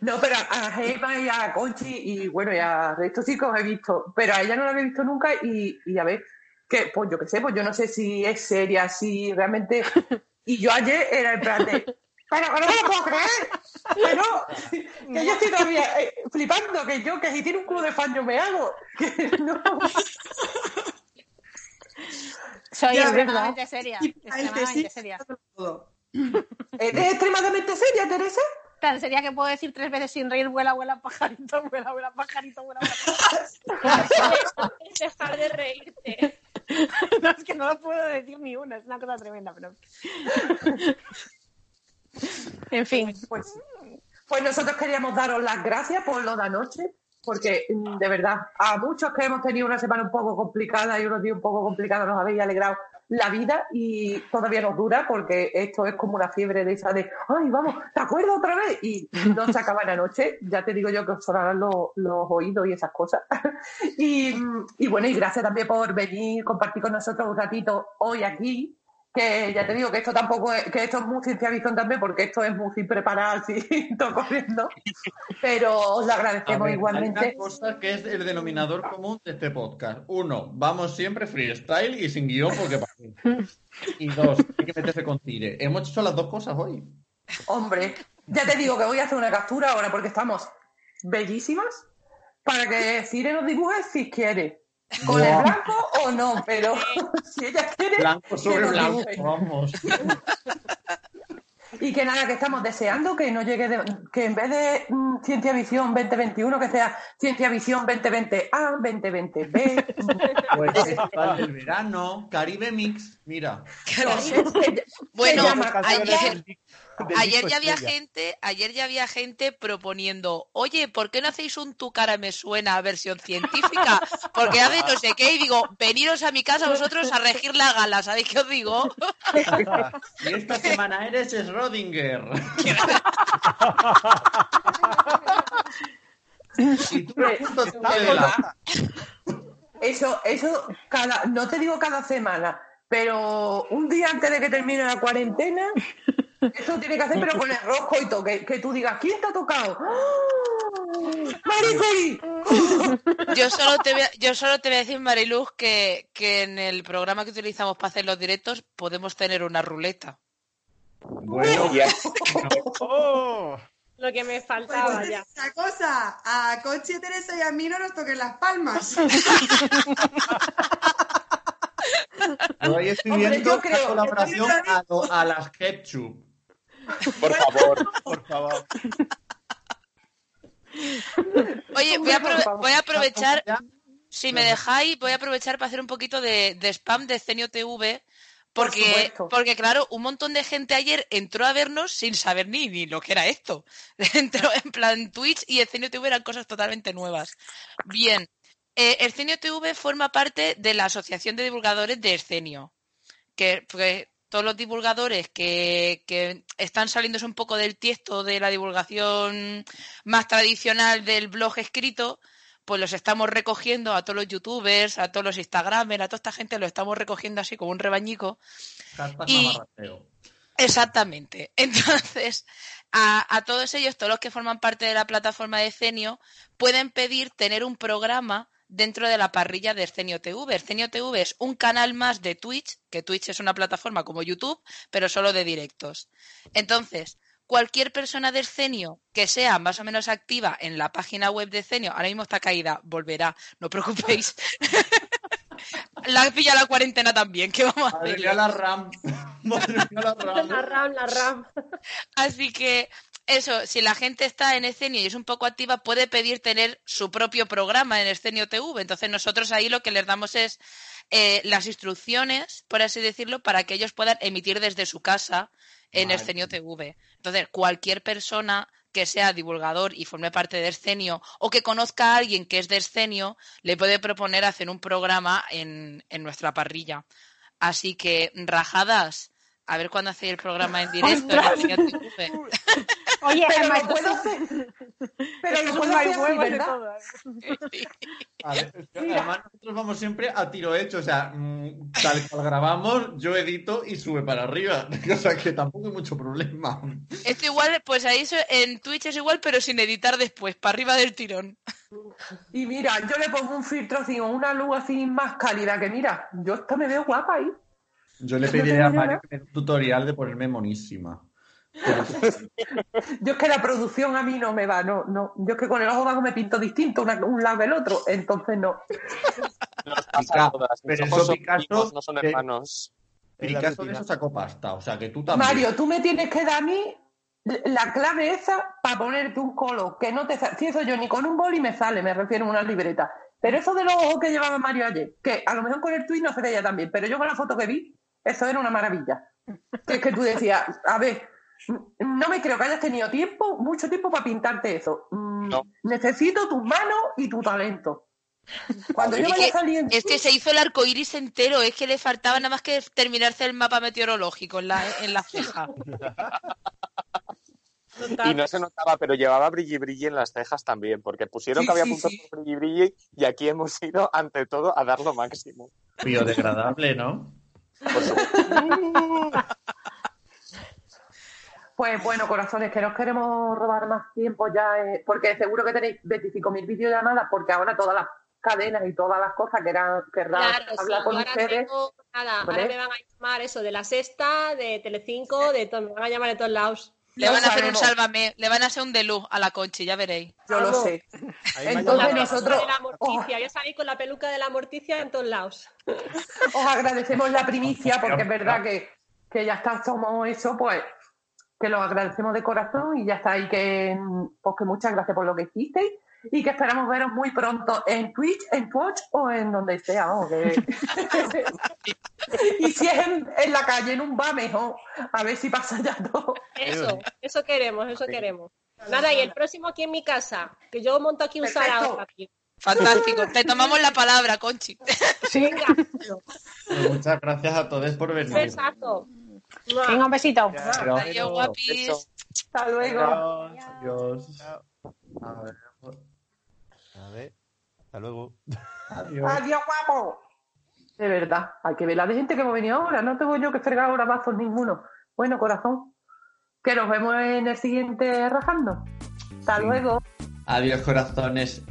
No, pero a Gemma y a Conchi y bueno, y a estos chicos he visto, pero a ella no la había visto nunca y, y a ver, que, pues yo qué sé, pues yo no sé si es seria, si realmente. Y yo ayer era en plan de. Pero que no me lo puedo creer. Pero que yo estoy todavía eh, flipando que yo, que si tiene un culo de fan, yo me hago. Que no. Soy Ya, extremadamente seria. Extremadamente seria. ¿Eres extremadamente seria, Teresa? Tan seria que puedo decir tres veces sin reír, vuela, vuela, pajarito, vuela, vuela, pajarito, vuela, vuela. Dejar de reírte. No, es que no lo puedo decir ni una, es una cosa tremenda, pero. En fin. Pues, pues nosotros queríamos daros las gracias por lo de anoche, porque mm, de verdad, a muchos que hemos tenido una semana un poco complicada y unos días un poco complicados nos habéis alegrado la vida y todavía nos dura porque esto es como una fiebre de esa de, ay, vamos, ¿te acuerdas otra vez? Y no se acaba en la noche, ya te digo yo que os sonarán los, los oídos y esas cosas. y, mm, y bueno, y gracias también por venir, compartir con nosotros un ratito hoy aquí que ya te digo que esto tampoco es, que esto es muy ciencia ficción también, porque esto es muy sin preparar así, todo corriendo. Pero os lo agradecemos ver, Hay igualmente. una cosa que es el denominador común de este podcast. Uno, vamos siempre freestyle y sin guion porque para Y dos, hay que meterse con tire. Hemos hecho las dos cosas hoy. Hombre, ya te digo que voy a hacer una captura ahora porque estamos bellísimas para que Cire nos dibuje si quiere. Con el blanco o no, pero si ella quiere. Blanco sobre blanco, vamos. Y que nada, que estamos deseando que no llegue, de- que en vez de mm, Ciencia Visión 2021, que sea Ciencia Visión 2020A, 2020B. Pues Festival del verano, Caribe Mix, mira. Bueno, ayer disco ya había estrella. gente, ayer ya había gente proponiendo, oye, ¿por qué no hacéis un tu cara me suena versión científica? Porque hace no sé qué, y digo, veniros a mi casa vosotros a regir la gala, ¿sabéis qué os digo? Y esta semana eres Schrödinger. y tú Eso, eso, cada, no te digo cada semana, pero un día antes de que termine la cuarentena, eso tiene que hacer, pero con el rojo y todo, que, que tú digas, ¿quién te ha tocado? ¡Ah! ¡Marie Curie! Yo solo te voy a, yo solo te voy a decir, Mariluz, que, que en el programa que utilizamos para hacer los directos podemos tener una ruleta. Bueno, ¡Oh! Lo que me Pues faltaba entonces, ya. esa cosa, a Conchi, Teresa y a mí no nos toquen las palmas. Yo ahí estoy Hombre, viendo yo creo- una colaboración a, a las ketchup. Por favor. Por favor. Oye, voy a, voy aprovechar, si me dejáis, voy a aprovechar para hacer un poquito de, de spam de Cenio TV. Por Porque, porque, claro, un montón de gente ayer entró a vernos sin saber ni, ni lo que era esto. Entró en plan Twitch y Escenio TV eran cosas totalmente nuevas. Bien, eh, Escenio TV forma parte de la Asociación de Divulgadores de Escenio. Que, que todos los divulgadores que, que están saliéndose un poco del tiesto de la divulgación más tradicional del blog escrito, pues los estamos recogiendo a todos los youtubers, a todos los instagramers, a toda esta gente, lo estamos recogiendo así como un rebañico. Y-. Exactamente. Entonces, a, a todos ellos, todos los que forman parte de la plataforma de Cenio, pueden pedir tener un programa dentro de la parrilla de Escenio TV. Escenio TV es un canal más de Twitch, que Twitch es una plataforma como YouTube, pero solo de directos. Entonces, cualquier persona de Escenio que sea más o menos activa en la página web de Escenio, ahora mismo está caída, volverá, no os preocupéis. la pilla la cuarentena también, ¿qué vamos a Madre hacer? mía, la RAM. Madre mía, la RAM. La RAM, la RAM. Así que eso, si la gente está en Escenio y es un poco activa, puede pedir tener su propio programa en Escenio TV. Entonces nosotros ahí lo que les damos es eh, las instrucciones, por así decirlo, para que ellos puedan emitir desde su casa en Vale. Escenio TV. Entonces, cualquier persona que sea divulgador y forme parte de Escenio o que conozca a alguien que es de Escenio, le puede proponer hacer un programa en, en nuestra parrilla. Así que, rajadas, a ver cuándo hacéis el programa en directo en ¡Ostras! Escenio TV. Oye, pero lo puedo hacer. Pero lo puedo hacer así, ¿verdad? A ver, además nosotros vamos siempre a tiro hecho, o sea, mm, tal cual grabamos, yo edito y sube para arriba. O sea que tampoco hay mucho problema. Esto igual, pues ahí en Twitch es igual, pero sin editar después, para arriba del tirón. Y mira, yo le pongo un filtro así, o una luz así más cálida, que mira, yo hasta me veo guapa ahí. Yo le tengo a Mario que me dé un tutorial de ponerme monísima. Yo es que la producción a mí no me va, no, no. Yo es que con el ojo vago me pinto distinto una- un lado del otro, entonces no. Nos pasa a todas. Mis pero ojos eso son Picasso, no son que- hermanos. Picasso de eso sacó pasta, o sea que tú también. Mario, tú me tienes que dar a mí la clave esa para ponerte un color, que no te Si eso yo ni con un boli me sale, me refiero a una libreta. Pero eso de los ojos que llevaba Mario ayer, que a lo mejor con el tweet no se veía tan bien, pero yo con la foto que vi, eso era una maravilla. Que es que tú decías, a ver, no me creo que hayas tenido tiempo, mucho tiempo para pintarte eso. Mm, Necesito tus manos y tu talento. Cuando yo vaya que, saliendo. es que se hizo el arco iris entero, es que le faltaba nada más que terminarse el mapa meteorológico en la, en la ceja. Y no se notaba, pero llevaba brilli brilli en las cejas también, porque pusieron Sí, que había sí, puntos sí. brilli brilli y aquí hemos ido ante todo a dar lo máximo. Biodegradable, ¿no? Pues bueno, corazones, que nos queremos robar más tiempo ya, eh, porque seguro que tenéis 25.000 videollamadas, porque ahora todas las cadenas y todas las cosas que eran querrán Claro, sí, hablar yo con ahora ustedes. tengo, nada, ahora me van a llamar eso de la sexta, de Telecinco, de todo, me van a llamar de todos lados. Le van a hacer un sálvame, le van a hacer un deluz a la Conchi, ya veréis. Yo lo sé. Entonces nosotros de la morticia, ya salí con la peluca de la morticia en todos lados. os agradecemos la primicia, porque es verdad que, que ya está, somos eso, pues que lo agradecemos de corazón y ya está. Y que, pues que muchas gracias por lo que hicisteis y que esperamos veros muy pronto en Twitch, en Twitch o en donde sea. vamos, que- y si es en, en la calle, en un bar, mejor. A ver si pasa ya todo. Eso, eso queremos, eso queremos. Nada, y el próximo aquí en mi casa, que yo monto aquí un sarao aquí. Fantástico, te tomamos la palabra, Conchi. Pues muchas gracias a todos por venir. besazo. Venga, un besito. Adiós, guapis. Hasta luego. Adiós. A ver. A ver. Hasta luego. Adiós. Adiós, guapo. De verdad, hay que ver la de gente que hemos venido ahora. No tengo yo que fregar ahora bazos ninguno. Bueno, corazón, que nos vemos en el siguiente rajando. Hasta luego. Adiós, corazones.